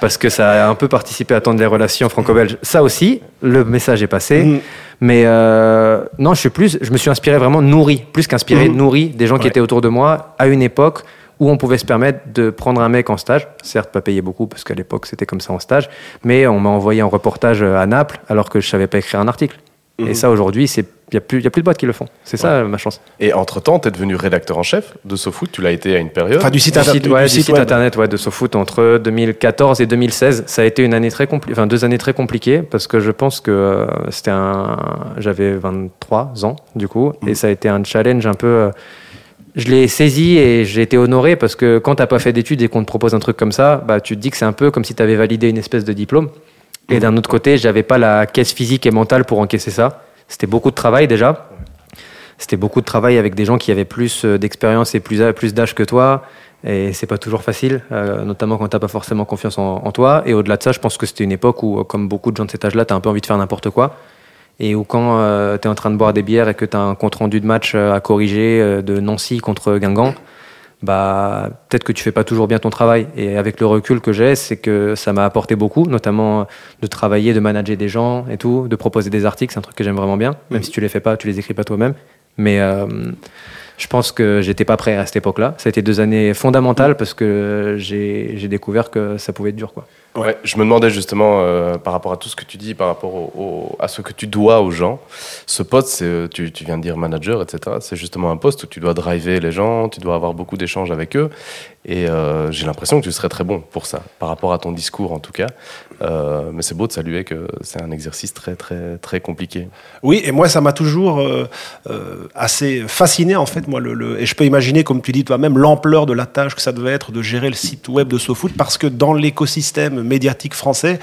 parce que ça a un peu participé à tendre les relations franco-belges. Ça aussi, le message est passé. Mmh. Mais euh, non, je suis plus, je me suis inspiré vraiment nourri, plus qu'inspiré, mmh. nourri des gens qui étaient autour de moi à une époque où on pouvait se permettre de prendre un mec en stage, certes pas payé beaucoup parce qu'à l'époque c'était comme ça en stage, mais on m'a envoyé en reportage à Naples alors que je savais pas écrire un article. Et mhm. ça, aujourd'hui, il n'y a, plus, a plus de boîtes qui le font. C'est ça ma chance. Et entre-temps, tu es devenu rédacteur en chef de SoFoot. Tu l'as été à une période. Enfin, du site, ouais, du site, internet ouais, de SoFoot entre 2014 et 2016. Ça a été une année très enfin, deux années très compliquées parce que je pense que euh, c'était un. J'avais 23 ans, du coup, et mhm. ça a été un challenge un peu. Euh, je l'ai saisi et j'ai été honoré parce que quand tu n'as pas fait d'études et qu'on te propose un truc comme ça, bah, tu te dis que c'est un peu comme si tu avais validé une espèce de diplôme. Et d'un autre côté, j'avais pas la caisse physique et mentale pour encaisser ça. C'était beaucoup de travail déjà. C'était beaucoup de travail avec des gens qui avaient plus euh, d'expérience et plus, d'âge que toi. Et c'est pas toujours facile, euh, notamment quand t'as pas forcément confiance en, toi. Et au-delà de ça, je pense que c'était une époque où, euh, comme beaucoup de gens de cet âge-là, t'as un peu envie de faire n'importe quoi. Et où quand tu t'es en train de boire des bières et que t'as un compte rendu de match à corriger de Nancy contre Guingamp, bah peut-être que tu fais pas toujours bien ton travail. Et avec le recul que j'ai, c'est que ça m'a apporté beaucoup, notamment de travailler, de manager des gens et tout, de proposer des articles, c'est un truc que j'aime vraiment bien, même si tu les fais pas, tu les écris pas toi-même. Mais euh, je pense que j'étais pas prêt à cette époque-là. Ça a été deux années fondamentales parce que j'ai découvert que ça pouvait être dur, quoi. Ouais, je me demandais justement euh, par rapport à tout ce que tu dis, par rapport au, à ce que tu dois aux gens. Ce poste, c'est, tu, tu viens de dire manager, etc. C'est justement un poste où tu dois driver les gens, tu dois avoir beaucoup d'échanges avec eux. Et euh, j'ai l'impression que tu serais très bon pour ça, par rapport à ton discours en tout cas. Euh, mais c'est beau de saluer que c'est un exercice très très très compliqué. Oui, et moi ça m'a toujours euh, assez fasciné en fait, moi le, et je peux imaginer, comme tu dis toi-même, l'ampleur de la tâche que ça devait être de gérer le site web de SoFoot, parce que dans l'écosystème médiatique français,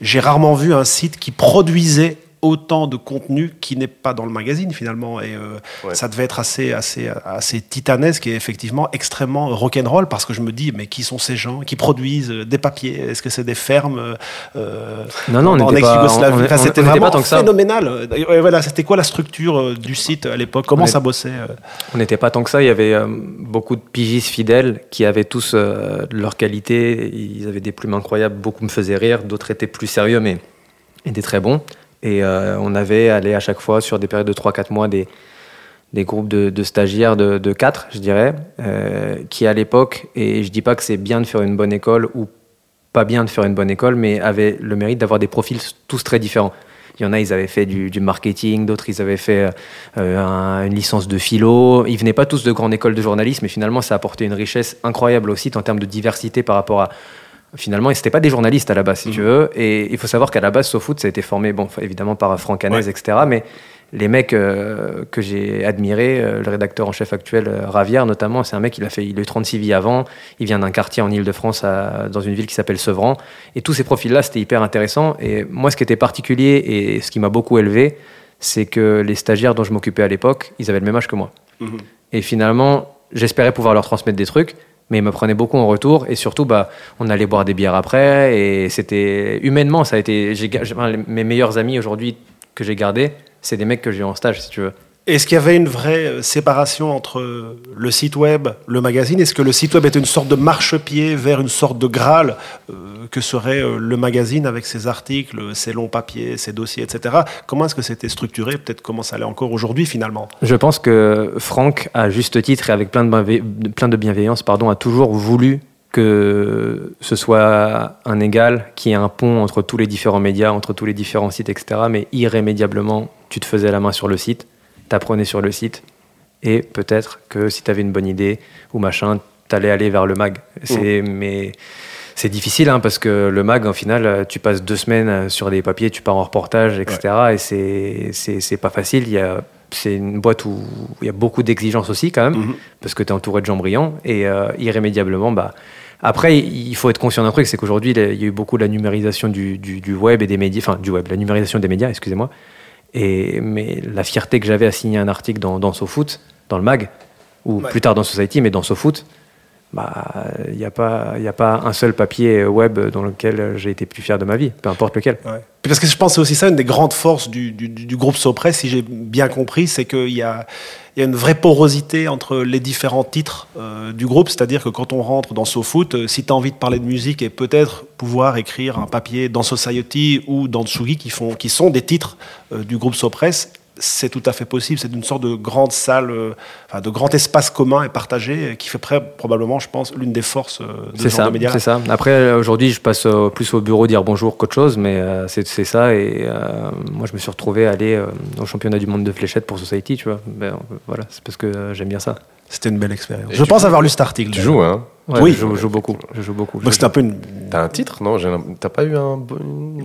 j'ai rarement vu un site qui produisait autant de contenu qui n'est pas dans le magazine finalement. Et euh, ça devait être assez, assez, assez titanesque et effectivement extrêmement rock'n'roll parce que je me dis, mais qui sont ces gens qui produisent des papiers? Est-ce que c'est des fermes euh, Non, non, on n'était pas, enfin, C'était vraiment pas phénoménal. voilà, c'était quoi la structure euh, du site à l'époque? Comment ça bossait On n'était pas tant que ça. Il y avait beaucoup de pigistes fidèles qui avaient tous leur qualité. Ils avaient des plumes incroyables. Beaucoup me faisaient rire. D'autres étaient plus sérieux, mais étaient très bons. Et euh, on avait allé à chaque fois sur des périodes de 3-4 mois des, des groupes de, stagiaires de, de 4, je dirais, euh, qui à l'époque, et je dis pas que c'est bien de faire une bonne école ou pas bien de faire une bonne école, mais avaient le mérite d'avoir des profils tous très différents. Il y en a, ils avaient fait du, marketing, d'autres, ils avaient fait euh, une licence de philo. Ils venaient pas tous de grandes écoles de journalisme, mais finalement, ça a apporté une richesse incroyable au site en termes de diversité par rapport à, finalement, c'était pas des journalistes à la base, si tu mhm. veux. Et il faut savoir qu'à la base, SoFoot, ça a été formé, bon, évidemment par Franck Hanez, etc. Mais les mecs euh, que j'ai admirés, euh, le rédacteur en chef actuel, euh, Ravière notamment, c'est un mec, il a fait, il a eu 36 vies avant. Il vient d'un quartier en Ile-de-France, dans une ville qui s'appelle Sevran. Et tous ces profils-là, c'était hyper intéressant. Et moi, ce qui était particulier et ce qui m'a beaucoup élevé, c'est que les stagiaires dont je m'occupais à l'époque, ils avaient le même âge que moi. Mhm. Et finalement, j'espérais pouvoir leur transmettre des trucs mais il me prenait beaucoup en retour. Et surtout bah on allait boire des bières après. Et c'était humainement ça a été mes meilleurs amis aujourd'hui que j'ai gardés c'est des mecs que j'ai eu en stage si tu veux est-ce qu'il y avait une vraie euh, séparation entre euh, le site web, le magazine? Est-ce que le site web était une sorte de marchepied vers une sorte de Graal euh, que serait le magazine avec ses articles, ses longs papiers, ses dossiers, etc. Comment est-ce que c'était structuré? Peut-être comment ça allait encore aujourd'hui finalement? Je pense que Franck, à juste titre et avec plein de, plein de bienveillance, pardon, a toujours voulu que ce soit un égal, qui ait un pont entre tous les différents médias, entre tous les différents sites, etc. Mais irrémédiablement, tu te faisais la main sur le site t'apprenais sur le site. Et peut-être que si tu avais une bonne idée ou machin, t'allais aller vers le mag. C'est, mmh. Mais c'est difficile hein, parce que le mag, en final, tu passes deux semaines sur des papiers, tu pars en reportage, etc. Et c'est, c'est, pas facile. Il y a, c'est une boîte où il y a beaucoup d'exigences aussi, quand même, mmh. parce que tu es entouré de gens brillants. Et euh, irrémédiablement, bah. Après, il faut être conscient d'un truc, c'est qu'aujourd'hui, il y a eu beaucoup de la numérisation du, du, du web et des médias, enfin du web, la numérisation des médias, excusez-moi. Et, mais la fierté que j'avais à signer un article dans, dans SoFoot, dans le mag, ou plus tard dans Society, mais dans SoFoot, bah, il n'y a, pas, a pas un seul papier web dans lequel j'ai été plus fier de ma vie, peu importe lequel. Parce que je pense que c'est aussi ça, une des grandes forces du, du, du groupe Sopress, si j'ai bien compris, c'est qu'il y a, il y a une vraie porosité entre les différents titres euh, du groupe, c'est-à-dire que quand on rentre dans SoFoot, euh, si tu as envie de parler de musique et peut-être pouvoir écrire un papier dans Society ou dans Tsugi qui, sont des titres euh, du groupe Sopress, c'est tout à fait possible. C'est une sorte de grande salle, euh, enfin, de grand espace commun et partagé qui fait probablement, je pense, l'une des forces euh, de ce médias. C'est ça. Après, aujourd'hui, je passe plus au bureau dire bonjour qu'autre chose, mais euh, c'est ça. Et moi, je me suis retrouvé à aller au championnat du monde de fléchettes pour Society, tu vois. Ben, voilà, c'est parce que j'aime bien ça. C'était une belle expérience. je pense avoir lu cet article. Tu joues, hein oui, je joue, beaucoup. Je joue beaucoup. C'est un peu une. T'as un titre, non? T'as pas eu un.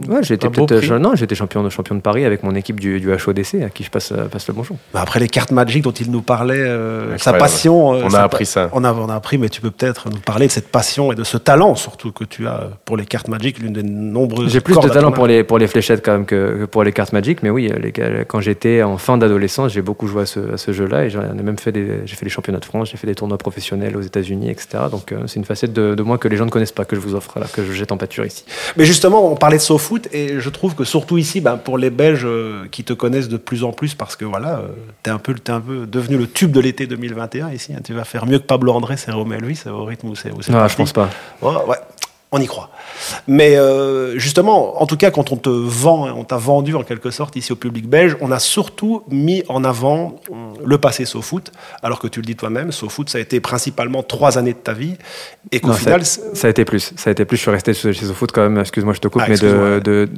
Ouais, peut-être. Non, j'étais champion de champion de Paris avec mon équipe du, du HODC à qui je passe, passe le bonjour. Bah, après les cartes Magic dont il nous parlait, euh, sa passion. Euh, on a appris ça. On a, on a appris, mais tu peux peut-être nous parler de cette passion et de ce talent surtout que tu as pour les cartes Magic, l'une des nombreuses. J'ai plus de talent pour les pour les fléchettes quand même que, pour les cartes Magic, mais oui, les, quand j'étais en fin d'adolescence, j'ai beaucoup joué à ce, jeu-là et j'en ai même fait des. J'ai fait les championnats de France, j'ai fait des tournois professionnels aux États-Unis, etc. Donc euh, c'est une facette de de, moi que les gens ne connaissent pas, que je vous offre là, que je jette en pâture ici. Mais justement, on parlait de SoFoot et je trouve que surtout ici, ben, pour les Belges euh, qui te connaissent de plus en plus, parce que voilà, euh, tu es, un peu, un peu devenu le tube de l'été 2021 ici. Hein. tu vas faire mieux que Pablo André, c'est Romeo Elvis, au rythme où c'est. Non, je pense pas. ouais on y croit. Mais euh, justement, en tout cas, quand on te vend, on t'a vendu en quelque sorte ici au public belge, on a surtout mis en avant euh, le passé SoFoot, alors que tu le dis toi-même, SoFoot, ça a été principalement trois années de ta vie, et qu'au final... Ça, a été plus, ça a été plus, je suis resté chez SoFoot quand même, excuse-moi, je te coupe, ah, mais de,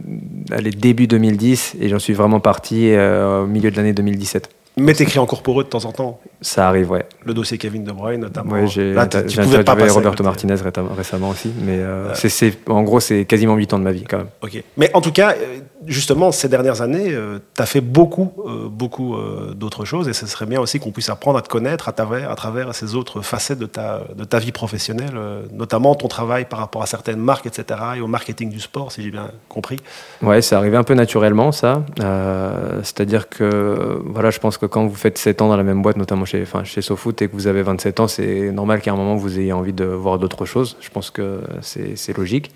début 2010, et j'en suis vraiment parti euh, au milieu de l'année 2017. Mais t'écris encore pour eux de temps en temps Ça arrive, ouais. Le dossier Kevin De Bruyne, notamment. Ouais, j'ai interviewé Roberto. Martinez récemment aussi. Mais euh, c'est, en gros, c'est quasiment 8 ans de ma vie quand même. Ok. Mais en tout cas, euh, justement, ces dernières années, tu as fait beaucoup, euh, beaucoup euh, d'autres choses et ce serait bien aussi qu'on puisse apprendre à te connaître à travers, à travers ces autres facettes de ta, de ta vie professionnelle, euh, notamment ton travail par rapport à certaines marques, etc. et au marketing du sport, si j'ai bien compris. Ouais, c'est arrivé un peu naturellement, ça. Euh, C'est-à-dire que, euh, voilà, je pense que quand vous faites 7 ans dans la même boîte, notamment chez, enfin, chez SoFoot, et que vous avez 27 ans, c'est normal qu'à un moment, vous ayez envie de voir d'autres choses. Je pense que c'est logique.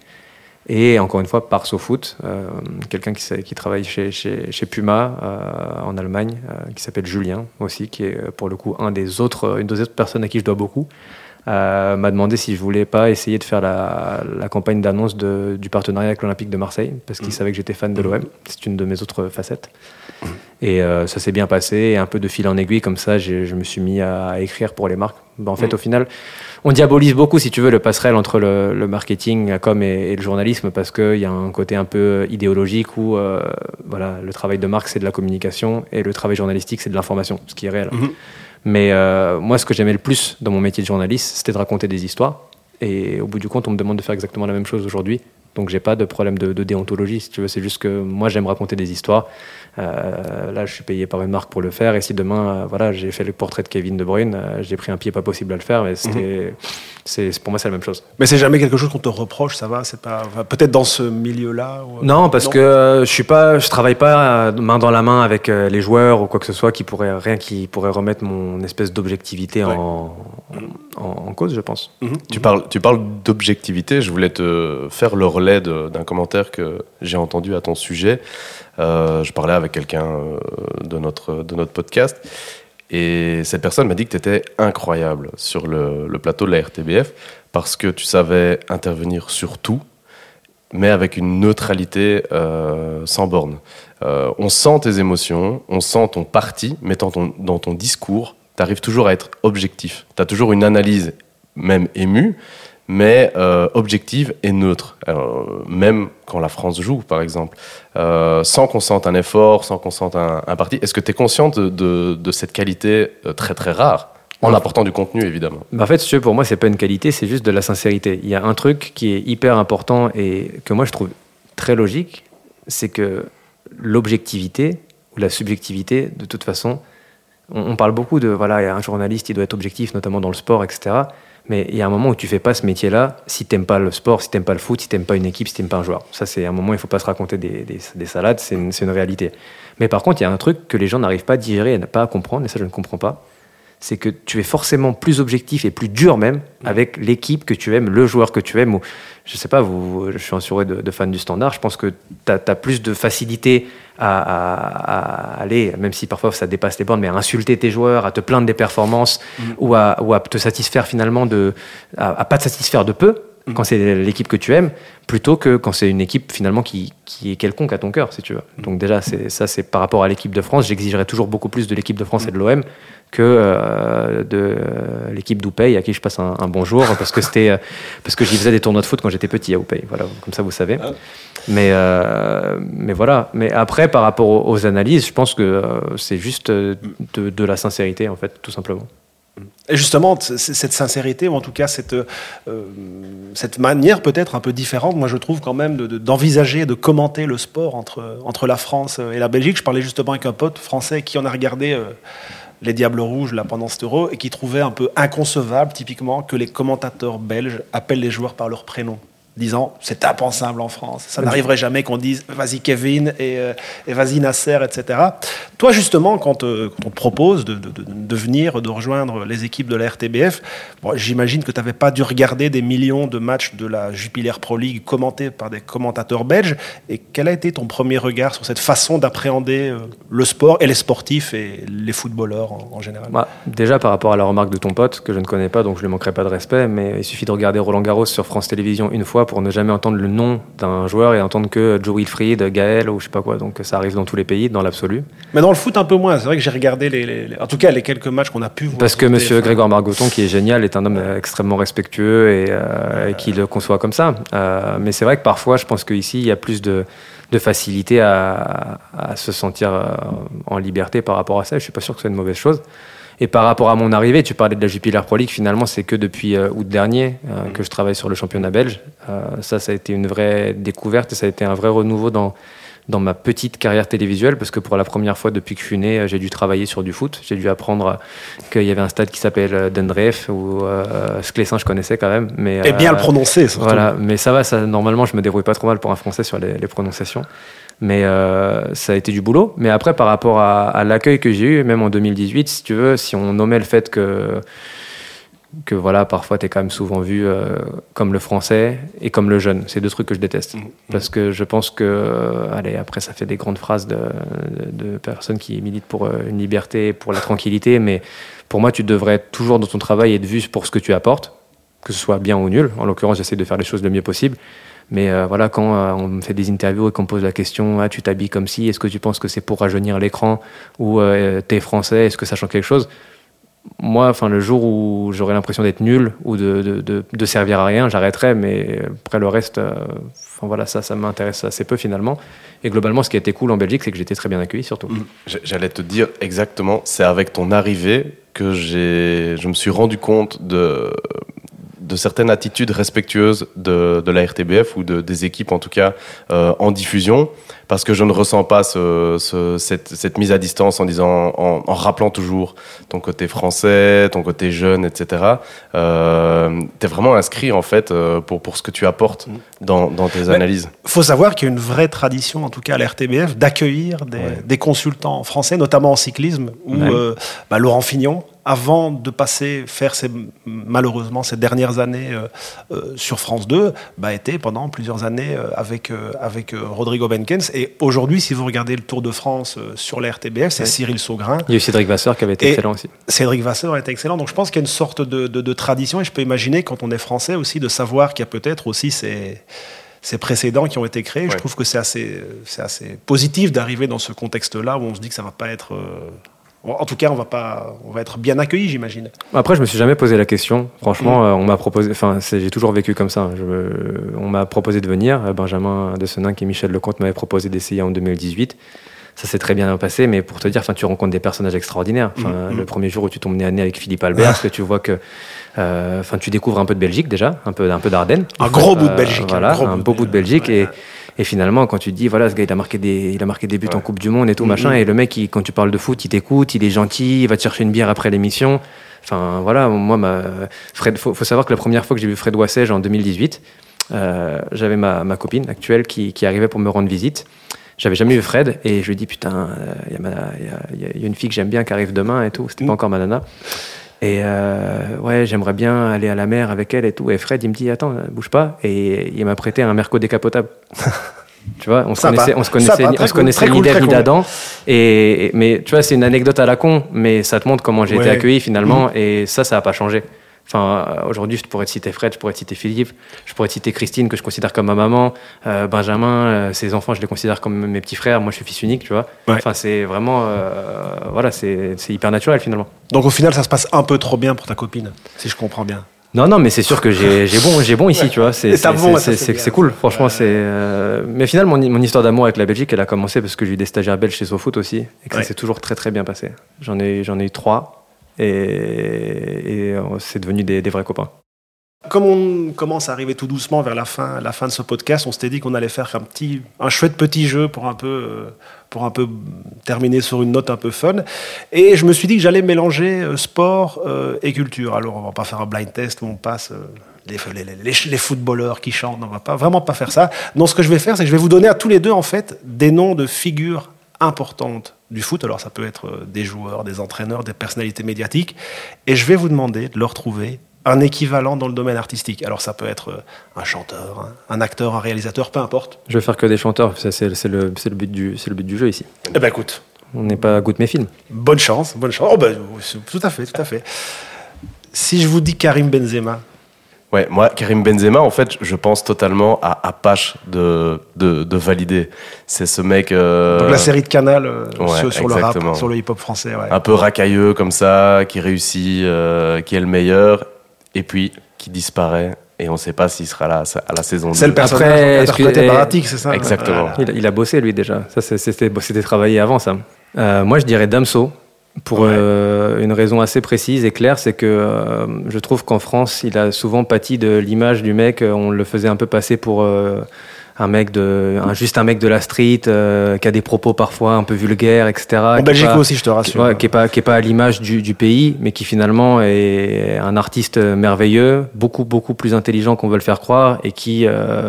Et encore une fois, par SoFoot, euh, quelqu'un qui, travaille chez, chez, chez Puma euh, en Allemagne, euh, qui s'appelle Julien aussi, qui est pour le coup un des autres, une des autres personnes à qui je dois beaucoup, m'a demandé si je voulais pas essayer de faire la, la campagne d'annonce de- du partenariat avec l'Olympique de Marseille, parce qu'il savait que j'étais fan de l'OM. C'est une de mes autres facettes. Et euh, ça s'est bien passé, et un peu de fil en aiguille, comme ça, je me suis mis à, à écrire pour les marques. Ben, en fait, au final, on diabolise beaucoup, si tu veux, le passerelle entre le, le marketing, la com et, et le journalisme, parce qu'il y a un côté un peu idéologique où euh, voilà, le travail de marque, c'est de la communication, et le travail journalistique, c'est de l'information, ce qui est réel. Mhm. Mais euh, moi, ce que j'aimais le plus dans mon métier de journaliste, c'était de raconter des histoires. Et au bout du compte, on me demande de faire exactement la même chose aujourd'hui. Donc, j'ai pas de problème de, de déontologie, si tu veux. C'est juste que moi, j'aime raconter des histoires. Euh, là, je suis payé par une marque pour le faire. Et si demain, euh, voilà, j'ai fait le portrait de Kevin De Bruyne, euh, j'ai pris un pied pas possible à le faire. Mais c'était, c'est, pour moi, c'est la même chose. Mais c'est jamais quelque chose qu'on te reproche, ça va? C'est pas enfin, peut-être dans ce milieu-là ou- Non, parce que je suis pas, je travaille pas main dans la main avec les joueurs ou quoi que ce soit qui pourrait rien qui pourrait remettre mon espèce d'objectivité Ouais. en, en, en cause, je pense. Mhm. Tu parles, tu parles d'objectivité. Je voulais te faire le relais d'un commentaire que j'ai entendu à ton sujet. Euh, je parlais avec quelqu'un euh, de notre, de notre podcast. Et cette personne m'a dit que tu étais incroyable sur le, le plateau de la RTBF parce que tu savais intervenir sur tout, mais avec une neutralité euh, sans borne. Euh, on sent tes émotions, on sent ton parti, mais dans ton, dans ton discours, tu arrives toujours à être objectif. Tu as toujours une analyse, même émue, mais euh, objective et neutre. Alors, même quand la France joue, par exemple, euh, sans qu'on sente un effort, sans qu'on sente un, un parti. Est-ce que tu es consciente de, de- de cette qualité euh, très très rare? En apportant du contenu, évidemment Bah, en fait, si pour moi, c'est pas une qualité, c'est juste de la sincérité. Il y a un truc qui est hyper important et que moi je trouve très logique, c'est que l'objectivité ou la subjectivité, de toute façon, on, parle beaucoup de voilà, un journaliste, il doit être objectif, notamment dans le sport, etc. Mais il y a un moment où tu fais pas ce métier-là si t'aimes pas le sport, si t'aimes pas le foot, si t'aimes pas une équipe, si t'aimes pas un joueur. Ça, c'est un moment où il faut pas se raconter des, des- des salades, c'est une, une réalité. Mais par contre, il y a un truc que les gens n'arrivent pas à digérer et pas à comprendre, et ça, je ne comprends pas c'est que tu es forcément plus objectif et plus dur même avec l'équipe que tu aimes, le joueur que tu aimes. Ou, je sais pas, vous, je suis entouré de, de fans du standard, je pense que tu as, plus de facilité à, à- à aller, même si parfois ça dépasse les bornes, mais à insulter tes joueurs, à te plaindre des performances ou, à, ou à te satisfaire finalement de. à, à pas te satisfaire de peu. Quand c'est l'équipe que tu aimes, plutôt que quand c'est une équipe finalement qui, qui est quelconque à ton cœur, si tu veux. Donc déjà, ça c'est par rapport à l'équipe de France. J'exigerais toujours beaucoup plus de l'équipe de France et de l'OM que euh, de euh, l'équipe d'Oupey à qui je passe un, un bonjour parce que c'était euh, parce que j'y faisais des tournois de foot quand j'étais petit à Oupey. Voilà, comme ça vous savez. Mais euh, mais voilà. Mais après par rapport aux, aux analyses, je pense que c'est juste de, de la sincérité en fait, tout simplement. Et justement, cette sincérité, ou en tout cas cette, euh, cette manière peut-être un peu différente, moi je trouve quand même de- de- d'envisager, de, commenter le sport entre, entre la France et la Belgique. Je parlais justement avec un pote français qui en a regardé euh, les Diables Rouges là, pendant cet euro et qui trouvait un peu inconcevable typiquement que les commentateurs belges appellent les joueurs par leur prénom disant c'est impensable en France. Ça n'arriverait jamais qu'on dise vas-y Kevin et, euh, et vas-y Nasser, etc. Toi justement, quand, euh, quand on te propose de, de- de- de venir, de rejoindre les équipes de la RTBF, bon, j'imagine que tu n'avais pas dû regarder des millions de matchs de la Jupiler Pro League commentés par des commentateurs belges. Et quel a été ton premier regard sur cette façon d'appréhender euh, le sport et les sportifs et les footballeurs en, en général? Bah, déjà par rapport à la remarque de ton pote que je ne connais pas, donc je ne lui manquerai pas de respect, mais il suffit de regarder Roland Garros sur France Télévisions une fois pour ne jamais entendre le nom d'un joueur et entendre que Joe Wilfried, Gaël ou je sais pas quoi. Donc ça arrive dans tous les pays, dans l'absolu. Mais dans le foot un peu moins. C'est vrai que j'ai regardé les, les- les- en tout cas les quelques matchs qu'on a pu voir. Parce que Monsieur TF1. Grégoire Margoton, qui est génial, est un homme euh, extrêmement respectueux et, euh, et qui le conçoit comme ça. Euh, mais c'est vrai que parfois, je pense qu'ici, il y a plus de, de facilité à, se sentir en liberté par rapport à ça. Je suis pas sûr que ce soit une mauvaise chose. Et par rapport à mon arrivée, tu parlais de la Jupiler Pro League, finalement, c'est que depuis août dernier que je travaille sur le championnat belge. ça, ça a été une vraie découverte et ça a été un vrai renouveau dans, dans ma petite carrière télévisuelle, parce que pour la première fois depuis que je suis né, j'ai dû travailler sur du foot. J'ai dû apprendre qu'il y avait un stade qui s'appelle euh, Dendreef, ou euh, Sclessin, je connaissais quand même. Mais, Et bien le euh, prononcer, surtout. Voilà, mais ça va, ça, normalement, je me débrouille pas trop mal pour un français sur les, prononciations. Mais euh, ça a été du boulot. Mais après, par rapport à, à l'accueil que j'ai eu, même en 2018, si tu veux, si on nommait le fait que que voilà, parfois tu es quand même souvent vu euh, comme le français et comme le jeune. C'est deux trucs que je déteste. Mmh. Parce que je pense que, euh, allez, après ça fait des grandes phrases de, de, personnes qui militent pour une liberté, pour la tranquillité, mais pour moi, tu devrais toujours dans ton travail être vu pour ce que tu apportes, que ce soit bien ou nul. En l'occurrence, j'essaie de faire les choses le mieux possible. Mais voilà, quand on me fait des interviews et qu'on pose la question, ah, tu t'habilles comme si, est-ce que tu penses que c'est pour rajeunir l'écran ou tu es français, est-ce que ça change quelque chose? Moi, enfin, le jour où j'aurais l'impression d'être nul ou de, de, servir à rien, j'arrêterai. Mais après le reste, euh, enfin voilà, ça, ça m'intéresse assez peu finalement. Et globalement, ce qui a été cool en Belgique, c'est que j'étais très bien accueilli surtout. Mmh. J'allais te dire exactement, c'est avec ton arrivée que je me suis rendu compte de de certaines attitudes respectueuses de, la RTBF ou de, des équipes en tout cas euh, en diffusion parce que je ne ressens pas ce, ce, cette, cette, mise à distance en disant en, en, rappelant toujours ton côté français ton côté jeune etc euh, tu es vraiment inscrit en fait euh, pour, pour ce que tu apportes mm. dans, dans tes analyses il faut savoir qu'il y a une vraie tradition en tout cas à la RTBF d'accueillir des, des, consultants français notamment en cyclisme où euh, bah, Laurent Fignon avant de passer faire ces, malheureusement ces dernières années euh, euh, sur France 2, bah, était pendant plusieurs années euh, avec, avec Rodrigo Benkens. Et aujourd'hui, si vous regardez le Tour de France euh, sur la RTBF, c'est Cyril Saugrin. Il y a eu Cédric Vasseur qui avait été excellent aussi. Cédric Vasseur était excellent. Donc je pense qu'il y a une sorte de, de, de, tradition et je peux imaginer quand on est français aussi de savoir qu'il y a peut-être aussi ces ces précédents qui ont été créés. Ouais. Je trouve que c'est assez, c'est assez positif d'arriver dans ce contexte-là où on se dit que ça va pas être en tout cas, on va pas, on va être bien accueillis, j'imagine. Après, je me suis jamais posé la question. Franchement, mmh. on m'a proposé, enfin, j'ai toujours vécu comme ça. Je, on m'a proposé de venir. Benjamin Dessenin et Michel Lecomte m'avaient proposé d'essayer en 2018. Ça s'est très bien passé, mais pour te dire, tu rencontres des personnages extraordinaires. Enfin, mmh. Le premier jour où tu tombes nez à nez avec Philippe Albert, parce que tu vois que, euh, enfin, tu découvres un peu de Belgique déjà, un peu, un peu d'Ardennes. Un gros bout de Belgique. Euh, voilà, un, un beau bout de Belgique ouais. et et finalement, quand tu te dis, voilà, ce gars, il a marqué des, il a marqué des buts ouais. en Coupe du Monde et tout, mmh. machin, et le mec, il, quand tu parles de foot, il t'écoute, il est gentil, il va te chercher une bière après l'émission. Enfin, voilà, moi, ma, Fred, faut, faut savoir que la première fois que j'ai vu Fred Wassège en 2018, euh, j'avais ma, ma, copine actuelle qui, qui, arrivait pour me rendre visite. J'avais jamais vu Fred et je lui dis putain, il euh, y, y, y, a une fille que j'aime bien qui arrive demain et tout. C'était pas encore ma nana. Et euh, ouais, j'aimerais bien aller à la mer avec elle et tout. Et Fred, il me dit, attends, bouge pas. Et il m'a prêté un Merco décapotable. tu vois, on se connaissait, on se connaissait, on se connaissait ni d'Ève ni d'Adam. Et, mais tu vois, c'est une anecdote à la con, mais ça te montre comment j'ai ouais. été accueilli finalement. Mmh. Et ça, ça n'a pas changé. Enfin, euh, aujourd'hui, je pourrais te citer Fred, je pourrais te citer Philippe, je pourrais te citer Christine, que je considère comme ma maman, euh, Benjamin, euh, ses enfants, je les considère comme mes petits frères. Moi, je suis fils unique, tu vois. Ouais. Enfin, c'est vraiment, euh, voilà, c'est hyper naturel finalement. Donc, au final, ça se passe un peu trop bien pour ta copine, si je comprends bien. Non, non, mais c'est sûr que j'ai bon, j'ai bon ici, ouais. tu vois. C'est bon, cool. Franchement, ouais. c'est. Euh... Mais finalement, mon, mon histoire d'amour avec la Belgique, elle a commencé parce que j'ai eu des stagiaires belges chez SoFoot aussi, et que ouais. ça s'est toujours très très bien passé. J'en ai, j'en ai eu trois et, et c'est devenu des, vrais copains. Comme on commence à arriver tout doucement vers la fin, la fin de ce podcast, on s'était dit qu'on allait faire un petit, un chouette petit jeu pour un peu, pour un peu terminer sur une note un peu fun. Et je me suis dit que j'allais mélanger euh, sport euh, et culture. Alors on va pas faire un blind test où on passe euh, les, les, footballeurs qui chantent. On va pas vraiment pas faire ça. Non, ce que je vais faire, c'est que je vais vous donner à tous les deux en fait des noms de figures importantes du foot. Alors ça peut être euh, des joueurs, des entraîneurs, des personnalités médiatiques. Et je vais vous demander de leur trouver un équivalent dans le domaine artistique. Alors ça peut être euh, un chanteur, un, acteur, un réalisateur, peu importe. Je vais faire que des chanteurs, c'est le, le, but du, le but du jeu ici. Eh ben écoute. On n'est pas à goût de mes films. Bonne chance, bonne chance. Oh ben, tout à fait, tout à fait. Si je vous dis Karim Benzema, Ouais, moi, Karim Benzema, en fait, je pense totalement à Apache de, de, de valider. C'est ce mec. Euh... Donc la série de Canal euh, ouais, sur, sur le rap, sur le hip-hop français. Ouais. Un peu racailleux comme ça, qui réussit, euh, qui est le meilleur, et puis qui disparaît et on ne sait pas s'il sera là à la saison 2. C'est le personnage interprété excusez- par Attic, c'est ça Exactement. Voilà. Il, il a bossé lui déjà. Ça, c'était c'était travaillé avant ça. Euh, moi, je dirais Damso pour Ouais. euh, une raison assez précise et claire, c'est que euh, je trouve qu'en France, il a souvent pâti de l'image du mec. euh, On le faisait un peu passer pour euh, un mec de, un- juste un mec de la street qui a des propos parfois un peu vulgaires, etc. En Belgique pas- aussi, je te qui, rassure. ouais, qui est pas qui est pas à l'image du, du pays, mais qui finalement est un artiste merveilleux, beaucoup beaucoup plus intelligent qu'on veut le faire croire et qui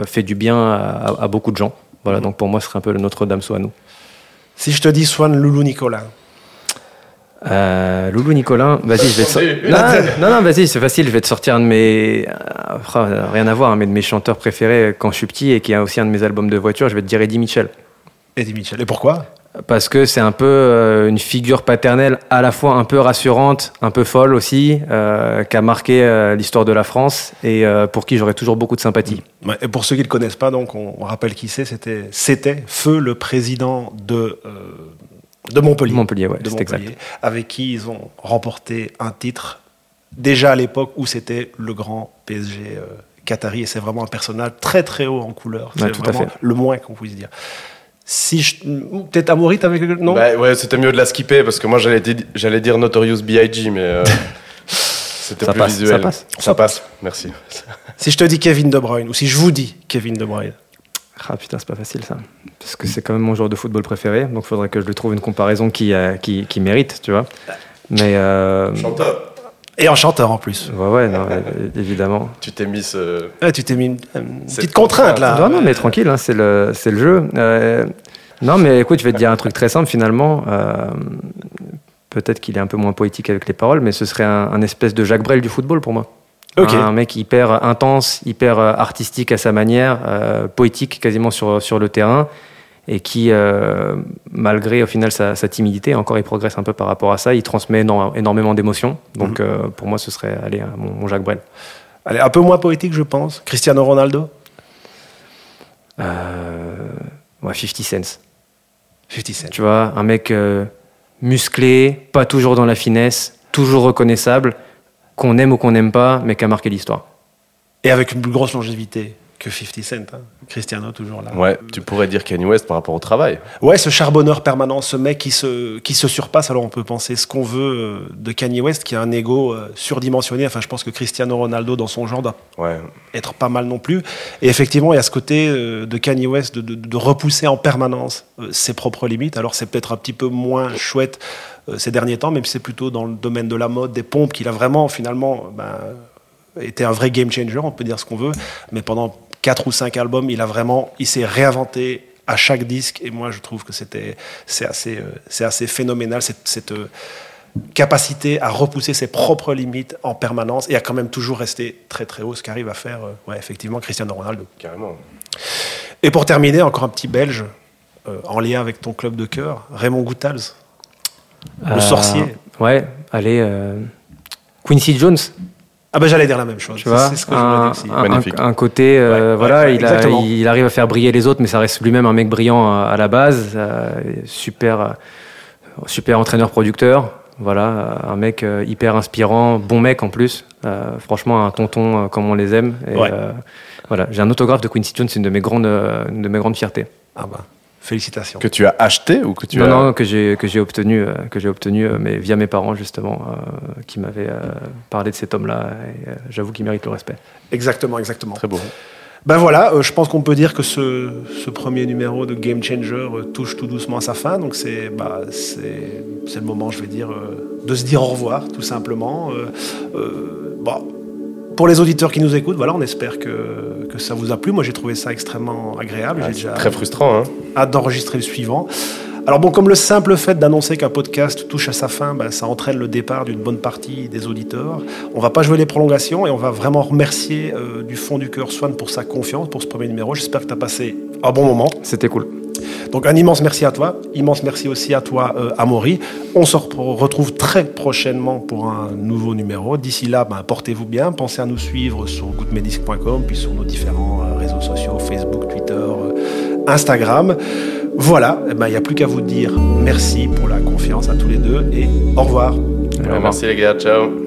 fait du bien à, à beaucoup de gens. Voilà, donc pour moi, ce serait un peu le Notre-Dame soit à nous. Si je te dis Swan Loulou Nicolas, Euh, Loulou Nicolin, vas-y, je vais te sortir. Non, non, non, vas-y, c'est facile, je vais te sortir un de mes. euh, oh, rien à voir, hein, mais de mes chanteurs préférés quand je suis petit et qui a aussi un de mes albums de voiture, je vais te dire Eddie Mitchell. Eddie Mitchell. Et pourquoi? Parce que c'est un peu euh, une figure paternelle à la fois un peu rassurante, un peu folle aussi, euh, qui a marqué l'histoire de la France et pour qui j'aurais toujours beaucoup de sympathie. Ouais, Et pour ceux qui ne le connaissent pas, donc on, rappelle qui c'est. C'était, Feu, le président de, de Montpellier. Montpellier, ouais, de c'est exact. Montpellier, avec qui ils ont remporté un titre déjà à l'époque où c'était le grand PSG euh, qatari. Et c'est vraiment un personnage très très haut en couleur. C'est Ouais, tout à vraiment fait. le moins qu'on puisse dire. Si je... Peut-être Amaury, t'avais quelque Non? Bah, ouais, c'était mieux de la skipper parce que moi j'allais di- j'allais dire Notorious B.I.G. mais euh, c'était Ça plus passe, visuel. ça passe. Ça passe, merci. Si je te dis Kevin De Bruyne, ou si je vous dis Kevin De Bruyne, Ah putain, c'est pas facile ça. Parce que c'est quand même mon joueur de football préféré, donc il faudrait que je lui trouve une comparaison qui, euh, qui, qui mérite, tu vois. Mais. Euh, Chanteur. et en chanteur en plus. ouais, ouais, non, évidemment. Tu t'es mis ce. Ouais, tu t'es mis une, petite contrainte là. non, non, mais tranquille, hein, c'est le, c'est le jeu. Euh, non, mais écoute, je vais te dire un truc très simple finalement. Euh, Peut-être qu'il est un peu moins poétique avec les paroles, mais ce serait un, un espèce de Jacques Brel du football pour moi. Ok. Un mec hyper intense, hyper euh, artistique à sa manière, euh, poétique quasiment sur, sur le terrain, et qui, euh, malgré au final sa, sa timidité, encore il progresse un peu par rapport à ça, il transmet éno- énormément d'émotions. Donc Mhm. euh, pour moi, ce serait allez, mon, mon Jacques Brel. Allez, un peu moins poétique, je pense. Cristiano Ronaldo? Ouais, 50 Cent. 50 Cent. Tu vois, un mec musclé, pas toujours dans la finesse, toujours reconnaissable, qu'on aime ou qu'on n'aime pas, mais qui a marqué l'histoire. Et avec une plus grosse longévité que 50 Cent. hein. Cristiano, toujours là. Ouais, tu pourrais dire Kanye West par rapport au travail. Ouais, ce charbonneur permanent, ce mec qui se, qui se surpasse. Alors on peut penser ce qu'on veut euh, de Kanye West, qui a un ego euh, surdimensionné. Enfin, je pense que Cristiano Ronaldo, dans son genre, doit Ouais. être pas mal non plus. Et effectivement, il y a ce côté euh, de Kanye West de, de- de repousser en permanence ses propres limites. Alors c'est peut-être un petit peu moins chouette ces derniers temps, même si c'est plutôt dans le domaine de la mode, des pompes, qu'il a vraiment finalement ben, été un vrai game changer, on peut dire ce qu'on veut. Mais pendant quatre ou cinq albums, il a vraiment, il s'est réinventé à chaque disque. Et moi, je trouve que c'était, c'est assez, euh, c'est assez phénoménal cette, cette euh, capacité à repousser ses propres limites en permanence et à quand même toujours rester très très haut, ce qu'arrive à faire, euh, ouais, effectivement, Cristiano Ronaldo. Carrément. Et pour terminer, encore un petit Belge euh, en lien avec ton club de cœur, Raymond Goethals, le Euh, sorcier. Ouais, allez, euh, Quincy Jones, Ah ben j'allais dire la même chose. tu vois, c'est ce que je voulais un, dire aussi. un- Magnifique. un côté, euh, Ouais, voilà, ouais, il, a- exactement. il arrive à faire briller les autres, mais ça reste lui-même un mec brillant à, à la base, euh, super, super entraîneur-producteur, voilà, un mec euh, hyper inspirant, bon mec en plus, euh, franchement un tonton euh, comme on les aime. Et, Ouais. euh, voilà, j'ai un autographe de Quincy Jones, c'est une de mes grandes, une de mes grandes fiertés. Ah ben, félicitations. Que tu as acheté ou que tu non, as. non, que j'ai que j'ai obtenu, euh, que j'ai obtenu, euh, mais via mes parents justement, euh, qui m'avaient euh, parlé de cet homme-là. Et euh, j'avoue qu'il mérite le respect. Exactement, exactement. Très beau. Ben voilà, euh, je pense qu'on peut dire que ce, ce premier numéro de Game Changer euh, touche tout doucement à sa fin. Donc c'est bah, c'est c'est le moment, je vais dire, euh, de se dire au revoir, tout simplement. Euh, euh, bon, pour les auditeurs qui nous écoutent, voilà, on espère que, que ça vous a plu. Moi, j'ai trouvé ça extrêmement agréable. Ah, j'ai c'est déjà Très frustrant, hein. hâte d'enregistrer le suivant. Alors bon, comme le simple fait d'annoncer qu'un podcast touche à sa fin, ben, ça entraîne le départ d'une bonne partie des auditeurs. On va pas jouer les prolongations et on va vraiment remercier euh, du fond du cœur Swan pour sa confiance pour ce premier numéro. J'espère que tu as passé un bon moment. C'était cool. Donc un immense merci à toi, immense merci aussi à toi euh, Amaury. On se re- retrouve très prochainement pour un nouveau numéro. D'ici là, ben, portez-vous bien, pensez à nous suivre sur goodmedisk.com, puis sur nos différents euh, réseaux sociaux, Facebook, Twitter, euh, Instagram. Voilà, il n'y a plus qu'à vous dire merci pour la confiance à tous les deux et au revoir. Merci les gars, ciao.